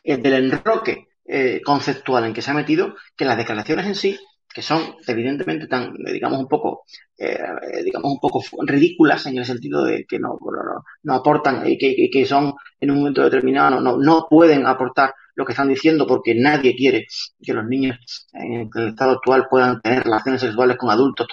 del enroque eh, conceptual en que se ha metido, que las declaraciones en sí que son evidentemente tan, digamos, un poco, eh, digamos, un poco ridículas en el sentido de que no, no, no aportan y que, que, son en un momento determinado, no, no pueden aportar lo que están diciendo porque nadie quiere que los niños en el estado actual puedan tener relaciones sexuales con adultos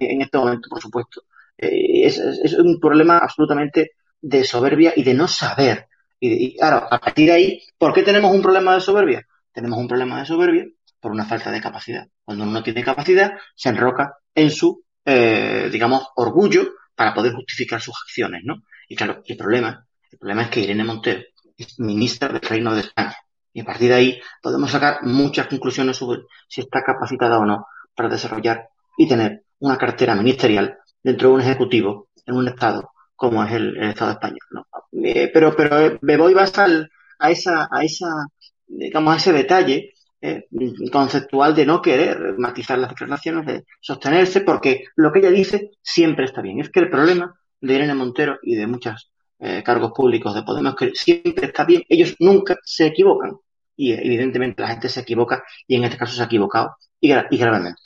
en este momento, por supuesto. Eh, es, es, un problema absolutamente de soberbia y de no saber. Y, y claro, a partir de ahí, ¿por qué tenemos un problema de soberbia? Tenemos un problema de soberbia por una falta de capacidad. Cuando uno no tiene capacidad, se enroca en su, eh, digamos, orgullo para poder justificar sus acciones, ¿no? Y claro, el problema, el problema es que Irene Montero es ministra del Reino de España. Y a partir de ahí podemos sacar muchas conclusiones sobre si está capacitada o no para desarrollar y tener una cartera ministerial dentro de un ejecutivo en un Estado como es el, Estado español. ¿no? Eh, pero, pero me voy más a esa, a esa, digamos, a ese detalle eh, conceptual de no querer matizar las declaraciones, de sostenerse, porque lo que ella dice siempre está bien. Es que el problema de Irene Montero y de muchos eh, cargos públicos de Podemos que siempre está bien, ellos nunca se equivocan. Y evidentemente la gente se equivoca y en este caso se ha equivocado y, y gravemente.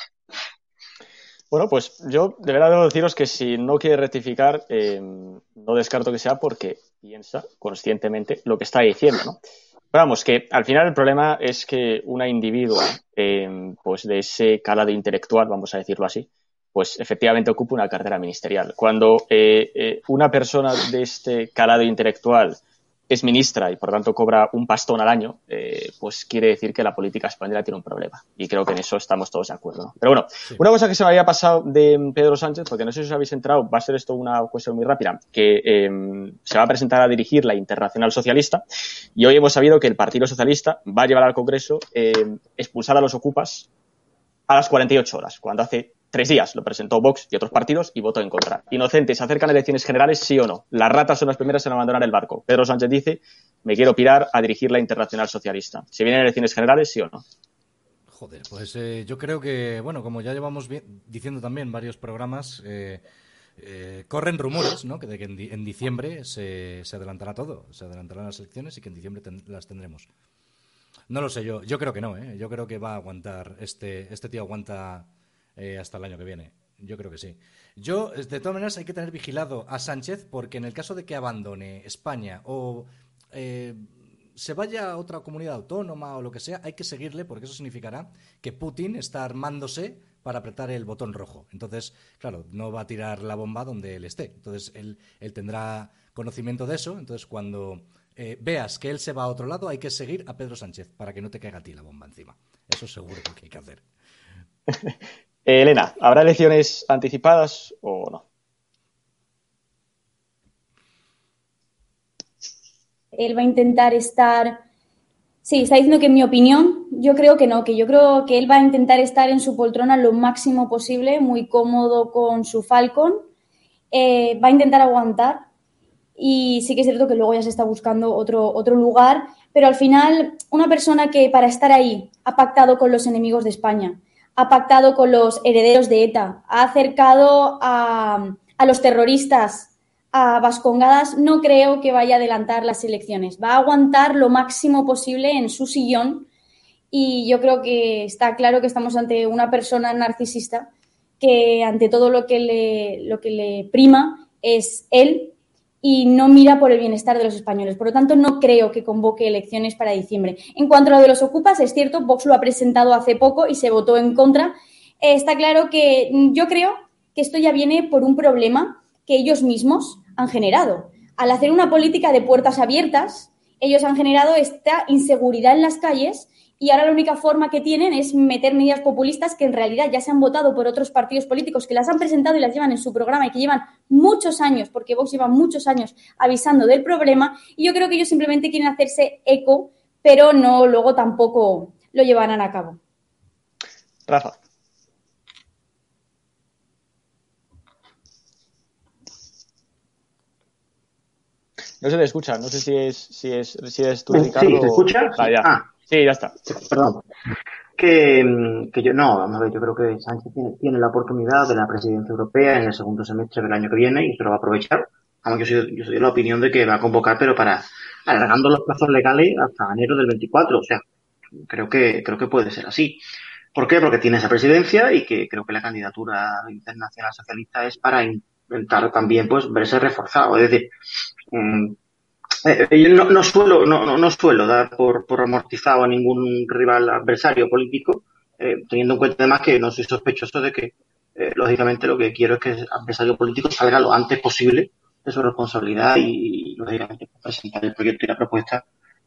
Bueno, pues yo de verdad debo deciros que si no quiere rectificar, eh, no descarto que sea porque piensa conscientemente lo que está diciendo, ¿no? Vamos, que al final el problema es que una individua, eh, pues de ese calado intelectual, vamos a decirlo así, pues efectivamente ocupa una cartera ministerial. Cuando eh, eh, una persona de este calado intelectual es ministra y por tanto cobra un pastón al año, eh, pues quiere decir que la política española tiene un problema. Y creo que en eso estamos todos de acuerdo. Pero bueno, sí. una cosa que se me había pasado de Pedro Sánchez, porque no sé si os habéis enterado, va a ser esto una cuestión muy rápida, que eh, se va a presentar a dirigir la Internacional Socialista y hoy hemos sabido que el Partido Socialista va a llevar al Congreso eh, expulsar a los ocupas a las 48 horas, cuando hace tres días lo presentó Vox y otros partidos y votó en contra. Inocentes, ¿se acercan elecciones generales, sí o no? Las ratas son las primeras en abandonar el barco. Pedro Sánchez dice, me quiero pirar a dirigir la Internacional Socialista. ¿Se vienen elecciones generales, sí o no? Joder, pues eh, yo creo que, bueno, como ya llevamos diciendo también varios programas, eh, eh, corren rumores, ¿no? Que de que en, di en diciembre se, se, adelantará todo, se adelantarán las elecciones y que en diciembre las tendremos. No lo sé yo, yo creo que no, ¿eh? Yo creo que va a aguantar, este, este tío aguanta eh, hasta el año que viene. Yo creo que sí. Yo, de todas maneras, hay que tener vigilado a Sánchez porque en el caso de que abandone España o eh, se vaya a otra comunidad autónoma o lo que sea, hay que seguirle porque eso significará que Putin está armándose para apretar el botón rojo. Entonces, claro, no va a tirar la bomba donde él esté. Entonces, él, tendrá conocimiento de eso. Entonces, cuando eh, veas que él se va a otro lado, hay que seguir a Pedro Sánchez para que no te caiga a ti la bomba encima. Eso seguro que hay que hacer. Eh, Elena, ¿habrá elecciones anticipadas o no? Él va a intentar estar. Sí, está diciendo que en mi opinión, yo creo que no, que yo creo que él va a intentar estar en su poltrona lo máximo posible, muy cómodo con su Falcon. Eh, va a intentar aguantar. Y sí que es cierto que luego ya se está buscando otro, otro lugar, pero al final, una persona que para estar ahí ha pactado con los enemigos de España, ha pactado con los herederos de ETA, ha acercado a, a, los terroristas a Vascongadas, no creo que vaya a adelantar las elecciones. Va a aguantar lo máximo posible en su sillón y yo creo que está claro que estamos ante una persona narcisista que ante todo lo que le, lo que le prima es él y no mira por el bienestar de los españoles. Por lo tanto, no creo que convoque elecciones para diciembre. En cuanto a lo de los ocupas, es cierto, Vox lo ha presentado hace poco y se votó en contra. Eh, está claro que yo creo que esto ya viene por un problema que ellos mismos han generado. Al hacer una política de puertas abiertas, ellos han generado esta inseguridad en las calles y ahora la única forma que tienen es meter medidas populistas que en realidad ya se han votado por otros partidos políticos que las han presentado y las llevan en su programa y que llevan muchos años, porque Vox lleva muchos años avisando del problema y yo creo que ellos simplemente quieren hacerse eco, pero no luego tampoco lo llevarán a cabo. Rafa. No se le escucha, no sé si es, si es, si es tú, Ricardo. Sí, ¿se escucha? Ah. ah. Sí, ya está. Perdón. Que, mm, que yo, no, vamos a ver, yo creo que Sánchez tiene, tiene la oportunidad de la presidencia europea en el segundo semestre del año que viene y se lo va a aprovechar. Vamos, yo soy, yo soy de la opinión de que va a convocar, pero para alargando los plazos legales hasta enero del 24. O sea, creo que, creo que puede ser así. ¿Por qué? Porque tiene esa presidencia y que creo que la candidatura internacional socialista es para intentar también pues verse reforzado. Es decir, mm, eh, yo no, no suelo, no, no, suelo dar por, por amortizado a ningún rival adversario político, eh, teniendo en cuenta además que no soy sospechoso de que, eh, lógicamente, lo que quiero es que el adversario político salga lo antes posible de su responsabilidad y, lógicamente, presentar el proyecto y la propuesta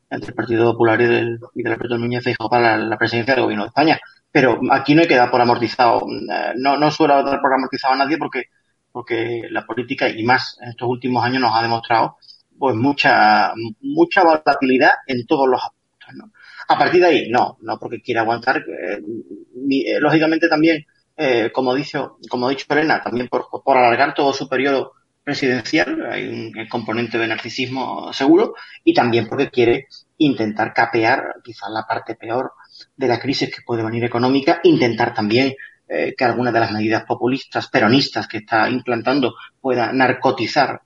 entre el Partido Popular y, del, y de Alberto Núñez Feijóo para la, presidencia del Gobierno de España. Pero aquí no hay que dar por amortizado. No, no suelo dar por amortizado a nadie porque, porque la política, y más en estos últimos años, nos ha demostrado pues mucha, mucha volatilidad en todos los aspectos. ¿no? A partir de ahí, no, no porque quiera aguantar. eh, eh, lógicamente también, eh, como, dicho, como ha dicho Elena, también por, por alargar todo su periodo presidencial, hay un componente de narcisismo seguro, y también porque quiere intentar capear quizás la parte peor de la crisis que puede venir económica, intentar también que algunas de las medidas populistas, peronistas que está implantando pueda narcotizar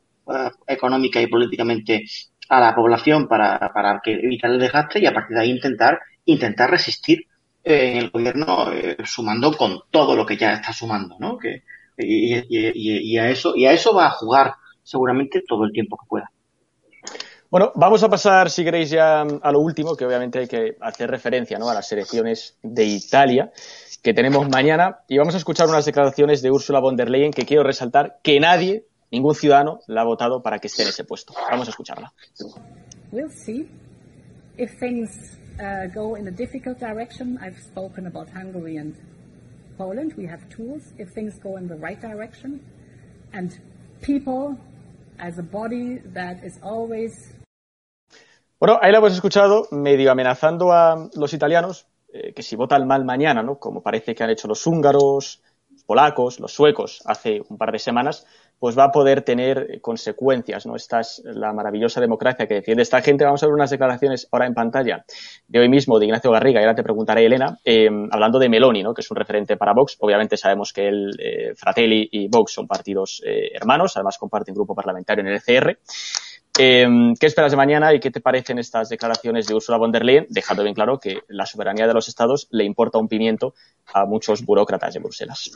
económica y políticamente a la población para, para que evitar el desgaste y a partir de ahí intentar intentar resistir eh, el gobierno eh, sumando con todo lo que ya está sumando, ¿no? Que, y, y- y- y a eso y a eso va a jugar seguramente todo el tiempo que pueda. Bueno, vamos a pasar, si queréis, ya a lo último, que obviamente hay que hacer referencia ¿no? a las elecciones de Italia que tenemos mañana y vamos a escuchar unas declaraciones de Ursula von der Leyen que quiero resaltar que nadie, ningún ciudadano, la ha votado para que esté en ese puesto. Vamos a escucharla. We'll see. If things uh, go in a difficult direction, I've spoken about Hungary and Poland. We have tools. If things go in the right direction, and people, as a body that is always Bueno, ahí la hemos escuchado medio amenazando a los italianos eh, que si votan mal mañana, ¿no? Como parece que han hecho los húngaros, los polacos, los suecos hace un par de semanas, pues va a poder tener eh, consecuencias, ¿no? Esta es la maravillosa democracia que defiende esta gente. Vamos a ver unas declaraciones ahora en pantalla de hoy mismo de Ignacio Garriga y ahora te preguntaré, Elena, eh, hablando de Meloni, ¿no? Que es un referente para Vox. Obviamente sabemos que el eh, Fratelli y Vox son partidos eh, hermanos, además comparten grupo parlamentario en el ECR. Eh, ¿Qué esperas de mañana y qué te parecen estas declaraciones de Ursula von der Leyen, dejando bien claro que la soberanía de los estados le importa un pimiento a muchos burócratas de Bruselas?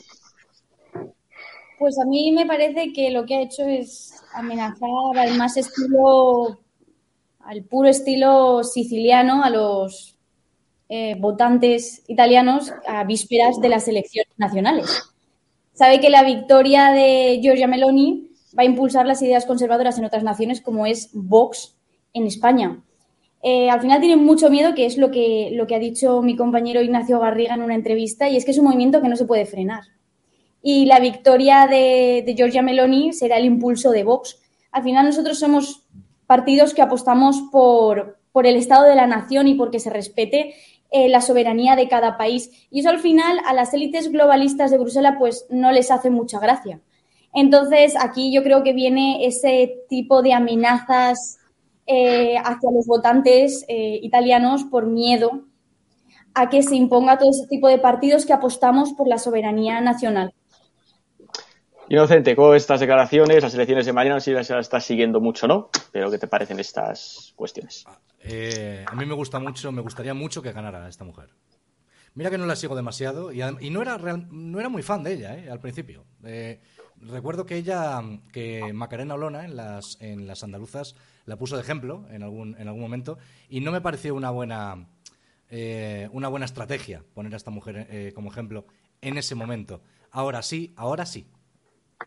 Pues a mí me parece que lo que ha hecho es amenazar al más estilo, al puro estilo siciliano, a los eh, votantes italianos a vísperas de las elecciones nacionales. Sabe que la victoria de Giorgia Meloni va a impulsar las ideas conservadoras en otras naciones, como es Vox en España. Eh, al final tienen mucho miedo, que es lo que, lo que ha dicho mi compañero Ignacio Garriga en una entrevista, y es que es un movimiento que no se puede frenar y la victoria de, de Giorgia Meloni será el impulso de Vox. Al final nosotros somos partidos que apostamos por, por el Estado de la Nación y porque se respete eh, la soberanía de cada país. Y eso al final a las élites globalistas de Bruselas pues no les hace mucha gracia. Entonces aquí yo creo que viene ese tipo de amenazas eh, hacia los votantes eh, italianos por miedo a que se imponga todo ese tipo de partidos que apostamos por la soberanía nacional. Inocente, ¿cómo ves estas declaraciones, las elecciones de mañana? Si las estás siguiendo mucho o no, pero ¿qué te parecen estas cuestiones? Eh, a mí me gusta mucho, me gustaría mucho que ganara esta mujer. Mira que no la sigo demasiado y, no, era no era muy fan de ella eh, al principio. Eh, recuerdo que ella, que Macarena Olona en las, en las andaluzas la puso de ejemplo en algún, en algún momento y no me pareció una buena, eh, una buena estrategia poner a esta mujer eh, como ejemplo en ese momento. Ahora sí, ahora sí.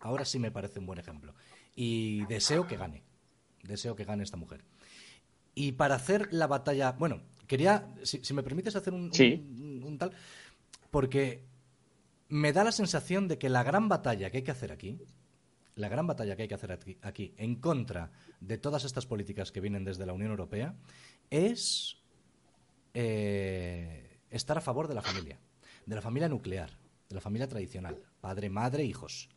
Ahora sí me parece un buen ejemplo. Y deseo que gane. Deseo que gane esta mujer. Y para hacer la batalla. Bueno, quería. Si, si me permites hacer un, Sí. un- un tal. Porque me da la sensación de que la gran batalla que hay que hacer aquí. La gran batalla que hay que hacer aquí, aquí en contra de todas estas políticas que vienen desde la Unión Europea es eh, estar a favor de la familia, de la familia nuclear, de la familia tradicional, padre, madre, hijos,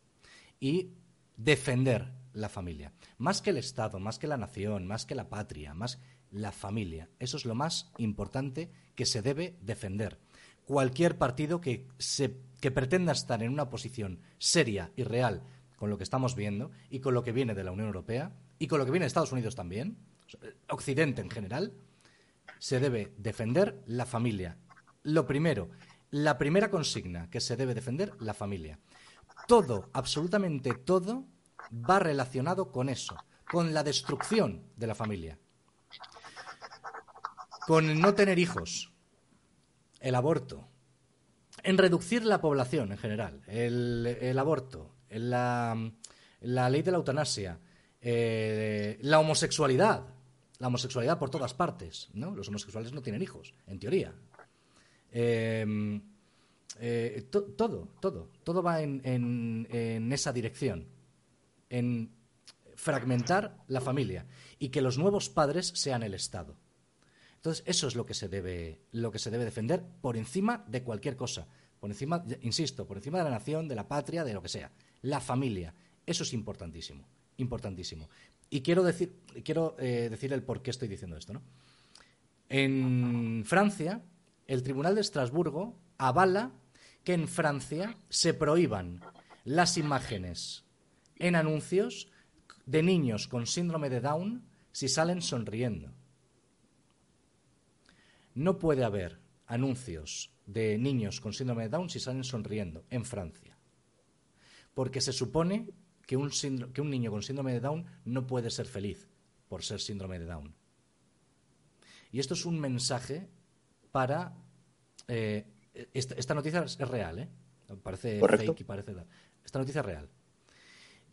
y defender la familia. Más que el Estado, más que la nación, más que la patria, más la familia. Eso es lo más importante que se debe defender. Cualquier partido que, se, que pretenda estar en una posición seria y real con lo que estamos viendo y con lo que viene de la Unión Europea y con lo que viene de Estados Unidos también, Occidente en general, se debe defender la familia. Lo primero, la primera consigna que se debe defender, la familia. Todo, absolutamente todo, va relacionado con eso, con la destrucción de la familia, con no tener hijos, el aborto, en reducir la población en general, el, aborto, la, ley de la eutanasia, eh, la homosexualidad, la homosexualidad por todas partes, ¿no? Los homosexuales no tienen hijos, en teoría. Em, eh, todo, todo, todo va en, esa dirección, en fragmentar la familia y que los nuevos padres sean el Estado. Entonces, eso es lo que se debe, lo que se debe defender por encima de cualquier cosa. Por encima, insisto, por encima de la nación, de la patria, de lo que sea. La familia. Eso es importantísimo. Importantísimo. Y quiero decir, quiero eh, decir el por qué estoy diciendo esto, ¿no? En Francia, el Tribunal de Estrasburgo avala que en Francia se prohíban las imágenes en anuncios de niños con síndrome de Down si salen sonriendo. No puede haber anuncios de niños con síndrome de Down si salen sonriendo en Francia. Porque se supone que un, niño con síndrome de Down no puede ser feliz por ser síndrome de Down. Y esto es un mensaje para eh, esta, noticia es real, ¿eh? Parece fake y parece... Esta noticia es real.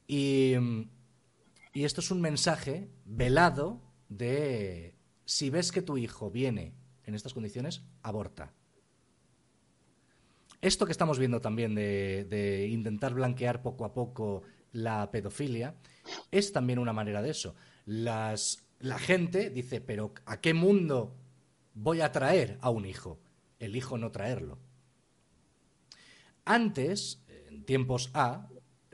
Y, y esto es un mensaje velado de si ves que tu hijo viene en estas condiciones, aborta. Esto que estamos viendo también de, de, intentar blanquear poco a poco la pedofilia es también una manera de eso. Las, la gente dice, pero ¿a qué mundo voy a traer a un hijo? Elijo no traerlo. Antes, en tiempos A,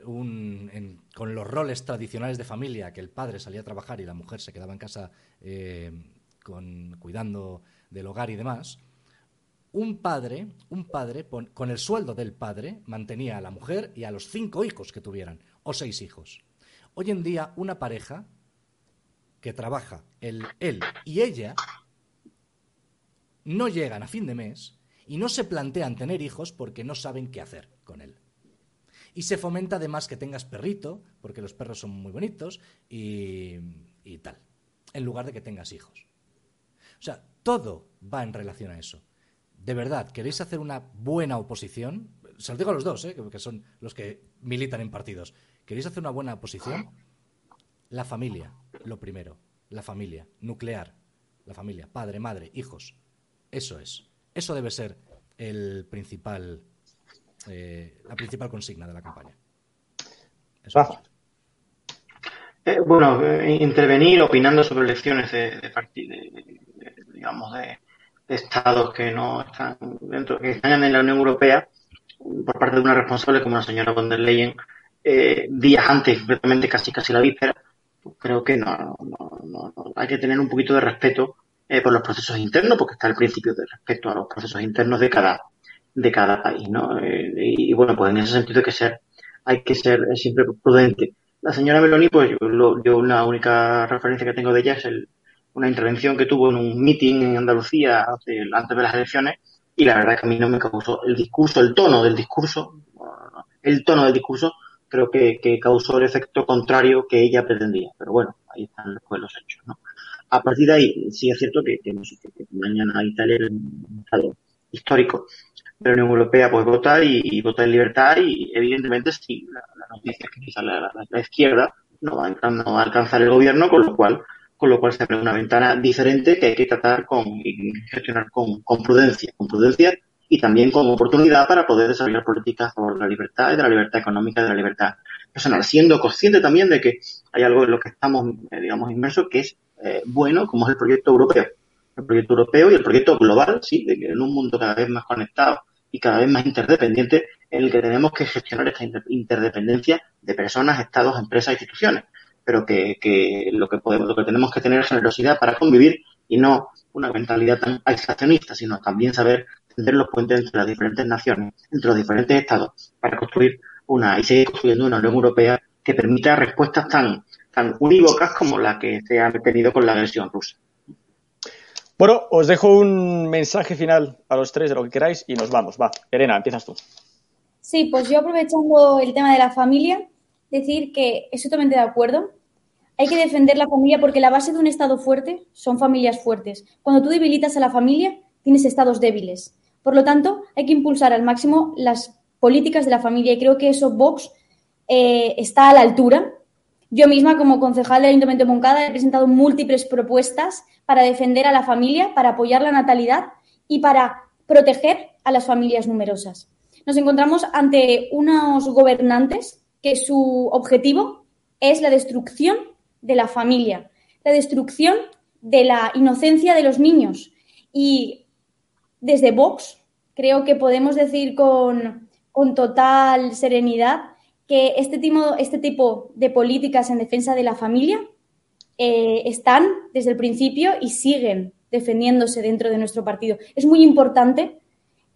con los roles tradicionales de familia, que el padre salía a trabajar y la mujer se quedaba en casa eh, cuidando del hogar y demás, un padre, un padre, con el sueldo del padre, mantenía a la mujer y a los cinco hijos que tuvieran, o seis hijos. Hoy en día, una pareja que trabaja, él y ella, no llegan a fin de mes y no se plantean tener hijos porque no saben qué hacer con él. Y se fomenta además que tengas perrito, porque los perros son muy bonitos y, tal, en lugar de que tengas hijos. O sea, todo va en relación a eso. De verdad, ¿queréis hacer una buena oposición? Se los digo a los dos, ¿eh? que son los que militan en partidos. ¿Queréis hacer una buena oposición? La familia, lo primero. La familia, nuclear. La familia, padre, madre, hijos. Eso es. Eso debe ser el principal, eh, la principal consigna de la campaña. Eh, bueno, eh, intervenir opinando sobre elecciones de, de, digamos, de, estados que no están dentro, que están en la Unión Europea, por parte de una responsable como la señora von der Leyen, días antes, concretamente casi casi la víspera, pues creo que no, no, no, hay que tener un poquito de respeto eh, por los procesos internos, porque está el principio de respeto a los procesos internos de cada, de cada país, ¿no? Eh, y, bueno, pues en ese sentido hay que ser, hay que ser siempre prudente. La señora Meloni, pues yo, yo una única referencia que tengo de ella es el, una intervención que tuvo en un meeting en Andalucía antes de las elecciones y la verdad que a mí no me causó el discurso, el tono del discurso, el tono del discurso creo que, que causó el efecto contrario que ella pretendía. Pero bueno, ahí están después los hechos, ¿no? A partir de ahí, sí es cierto que, que, mañana Italia es un estado histórico de la Unión Europea, pues vota y, vota en libertad y evidentemente sí, la, noticia es que quizás la, izquierda no va, a alcanzar el gobierno, con lo cual con lo cual se abre una ventana diferente que hay que tratar con y gestionar con, prudencia, con prudencia y también con oportunidad para poder desarrollar políticas por la libertad y de la libertad económica y de la libertad personal, siendo consciente también de que hay algo en lo que estamos, eh, digamos, inmersos que es eh, bueno como es el proyecto europeo. El proyecto europeo y el proyecto global, sí, en un mundo cada vez más conectado y cada vez más interdependiente en el que tenemos que gestionar esta interdependencia de personas, estados, empresas, instituciones, pero que, que lo que podemos, lo que tenemos que tener es generosidad para convivir y no una mentalidad tan aislacionista, sino también saber tender los puentes entre las diferentes naciones, entre los diferentes estados, para construir una y seguir construyendo una Unión Europea que permita respuestas tan, tan unívocas como la que se ha tenido con la agresión rusa. Bueno, os dejo un mensaje final a los tres de lo que queráis y nos vamos. Va, Elena, empiezas tú. Sí, pues yo aprovechando el tema de la familia, decir que estoy totalmente de acuerdo. Hay que defender la familia porque la base de un Estado fuerte son familias fuertes. Cuando tú debilitas a la familia, tienes estados débiles. Por lo tanto, hay que impulsar al máximo las políticas de la familia y creo que eso Vox eh, está a la altura. Yo misma, como concejal del Ayuntamiento de Moncada, he presentado múltiples propuestas para defender a la familia, para apoyar la natalidad y para proteger a las familias numerosas. Nos encontramos ante unos gobernantes que su objetivo es la destrucción de la familia, la destrucción de la inocencia de los niños. Y desde Vox creo que podemos decir con, total serenidad que este tipo, este tipo, de políticas en defensa de la familia eh, están desde el principio y siguen defendiéndose dentro de nuestro partido. Es muy importante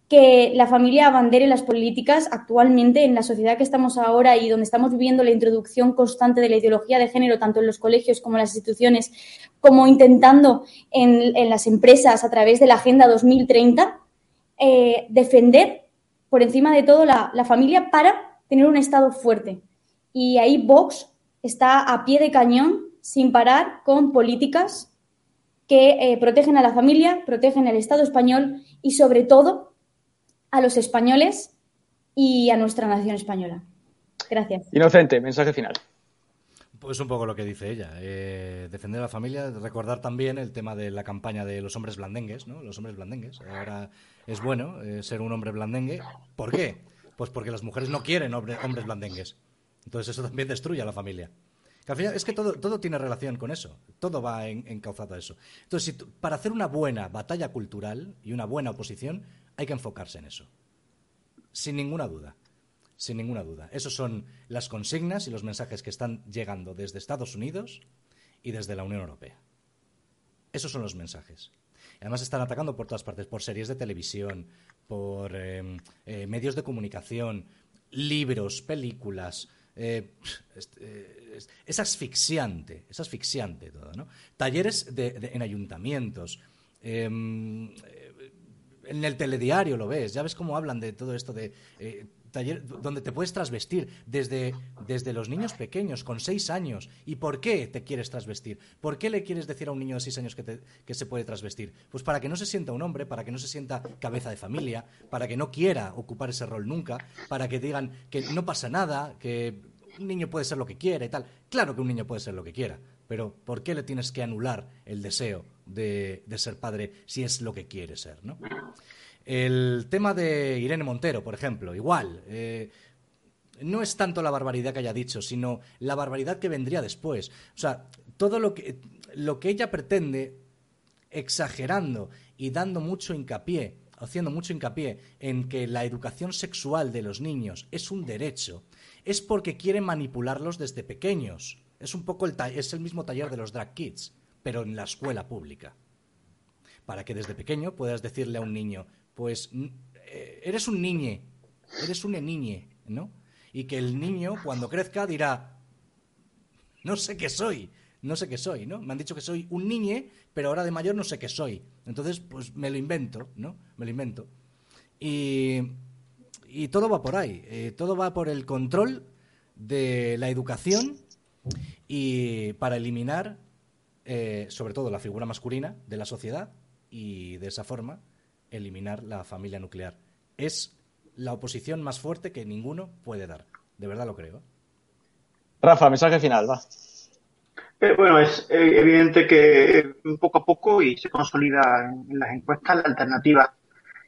que la familia abandere las políticas actualmente en la sociedad que estamos ahora y donde estamos viviendo la introducción constante de la ideología de género, tanto en los colegios como en las instituciones, como intentando en, las empresas a través de la Agenda 2030, eh, defender por encima de todo la, familia para tener un Estado fuerte. Y ahí Vox está a pie de cañón, sin parar, con políticas que eh, protegen a la familia, protegen al Estado español y, sobre todo, a los españoles y a nuestra nación española. Gracias. Inocente, mensaje final. Pues un poco lo que dice ella. Eh, defender a la familia, recordar también el tema de la campaña de los hombres blandengues, ¿no? Los hombres blandengues. Ahora es bueno eh, ser un hombre blandengue. ¿Por qué? Pues porque las mujeres no quieren hombres blandengues. Entonces eso también destruye a la familia. al final es que todo, todo tiene relación con eso. Todo va encauzado a eso. Entonces, para hacer una buena batalla cultural y una buena oposición, hay que enfocarse en eso. Sin ninguna duda. Sin ninguna duda. Esas son las consignas y los mensajes que están llegando desde Estados Unidos y desde la Unión Europea. Esos son los mensajes. Además están atacando por todas partes, por series de televisión, por em, eh, medios de comunicación, libros, películas. Eh, eh, es, asfixiante, es asfixiante todo, ¿no? Talleres en ayuntamientos. Em, en el telediario lo ves, ya ves cómo hablan de todo esto de taller donde te puedes trasvestir desde, desde los niños pequeños, con seis años. ¿Y por qué te quieres trasvestir? ¿Por qué le quieres decir a un niño de seis años que, que se puede trasvestir? Pues para que no se sienta un hombre, para que no se sienta cabeza de familia, para que no quiera ocupar ese rol nunca, para que digan que no pasa nada, que un niño puede ser lo que quiera y tal. Claro que un niño puede ser lo que quiera, pero ¿por qué le tienes que anular el deseo de, ser padre si es lo que quiere ser? ¿no? El tema de Irene Montero, por ejemplo, igual. Eh, no es tanto la barbaridad que haya dicho, sino la barbaridad que vendría después. O sea, todo lo que, lo que ella pretende, exagerando y dando mucho hincapié, haciendo mucho hincapié en que la educación sexual de los niños es un derecho, es porque quiere manipularlos desde pequeños. Es un poco el, es el mismo taller de los drag kids, pero en la escuela pública. Para que desde pequeño puedas decirle a un niño, pues eh, eres un niñe, eres un niñe, ¿no? Y que el niño cuando crezca dirá, no sé qué soy, no sé qué soy, ¿no? Me han dicho que soy un niñe, pero ahora de mayor no sé qué soy. Entonces, pues me lo invento, ¿no? Me lo invento. Y, y todo va por ahí, eh, todo va por el control de la educación y para eliminar, eh, sobre todo, la figura masculina de la sociedad y de esa forma eliminar la familia nuclear. Es la oposición más fuerte que ninguno puede dar. De verdad lo creo. Rafa, mensaje final, va. Eh, bueno, es eh, evidente que poco a poco y se consolida en las encuestas la alternativa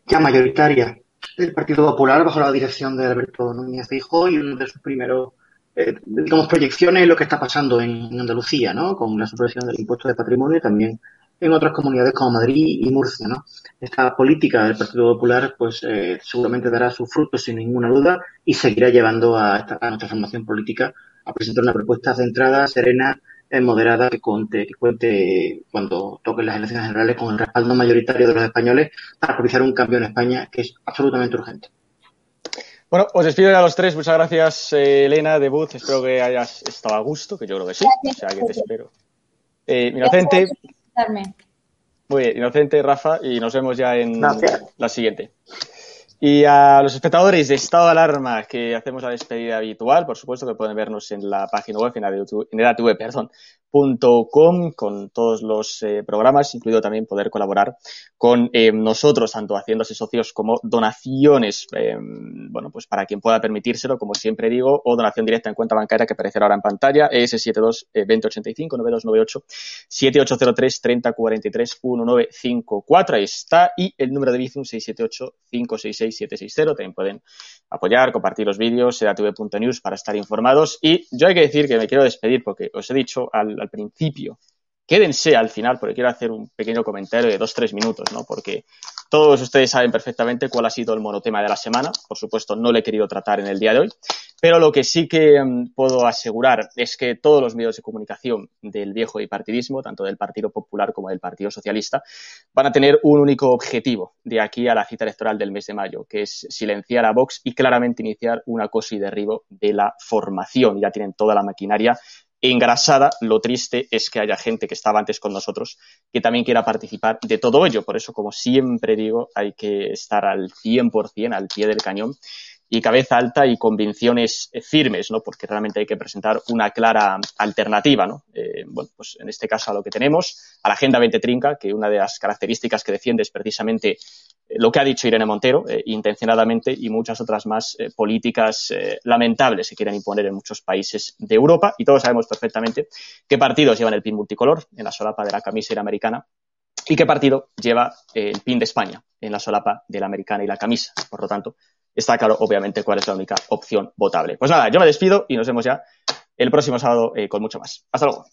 ya mayoritaria del Partido Popular bajo la dirección de Alberto Núñez de Hijo y uno de sus primeros eh, digamos, proyecciones lo que está pasando en, Andalucía, ¿no? Con la supresión del impuesto de patrimonio y también en otras comunidades como Madrid y Murcia. ¿no? Esta política del Partido Popular pues eh, seguramente dará sus frutos sin ninguna duda y seguirá llevando a, esta, a nuestra formación política a presentar una propuesta centrada, serena, eh, moderada, que cuente, que cuente cuando toquen las elecciones generales con el respaldo mayoritario de los españoles para propiciar un cambio en España que es absolutamente urgente. Bueno, os despido a los tres. Muchas gracias, eh, Elena, de Booth. Espero que hayas estado a gusto, que yo creo que sí. O sea, que te espero. Eh, inocente. Muy bien, Inocente, Rafa, y nos vemos ya en la siguiente. Y a los espectadores de Estado de Alarma, que hacemos la despedida habitual, por supuesto que pueden vernos en la página web, en edatv, perdón, .com, con todos los eh, programas, incluido también poder colaborar con eh, nosotros, tanto haciéndose socios como donaciones, eh, bueno, pues para quien pueda permitírselo, como siempre digo, o donación directa en cuenta bancaria que aparecerá ahora en pantalla, ES72 2085 9298 7803 3043 1954, ahí está, y el número de Bizum 678 566 760. También pueden apoyar, compartir los vídeos, sedatv.news para estar informados. Y yo hay que decir que me quiero despedir porque os he dicho al, al principio quédense al final porque quiero hacer un pequeño comentario de dos, tres minutos, ¿no? Porque todos ustedes saben perfectamente cuál ha sido el monotema de la semana. Por supuesto, no lo he querido tratar en el día de hoy. Pero lo que sí que um, puedo asegurar es que todos los medios de comunicación del viejo bipartidismo, tanto del Partido Popular como del Partido Socialista, van a tener un único objetivo de aquí a la cita electoral del mes de mayo, que es silenciar a Vox y claramente iniciar un acoso y derribo de la formación. Ya tienen toda la maquinaria engrasada, lo triste es que haya gente que estaba antes con nosotros que también quiera participar de todo ello. Por eso, como siempre digo, hay que estar al 100%, al pie del cañón y cabeza alta y convicciones firmes, ¿no? Porque realmente hay que presentar una clara alternativa, ¿no? Eh, bueno, pues en este caso a lo que tenemos, a la Agenda 2030, que una de las características que defiende es precisamente eh, lo que ha dicho Irene Montero, eh, intencionadamente, y muchas otras más eh, políticas eh, lamentables que quieren imponer en muchos países de Europa. Y todos sabemos perfectamente qué partidos llevan el pin multicolor en la solapa de la camisa iramericana y qué partido lleva el pin de España en la solapa de la americana y la camisa. Por lo tanto, está claro, obviamente, cuál es la única opción votable. Pues nada, yo me despido y nos vemos ya el próximo sábado con mucho más. Hasta luego.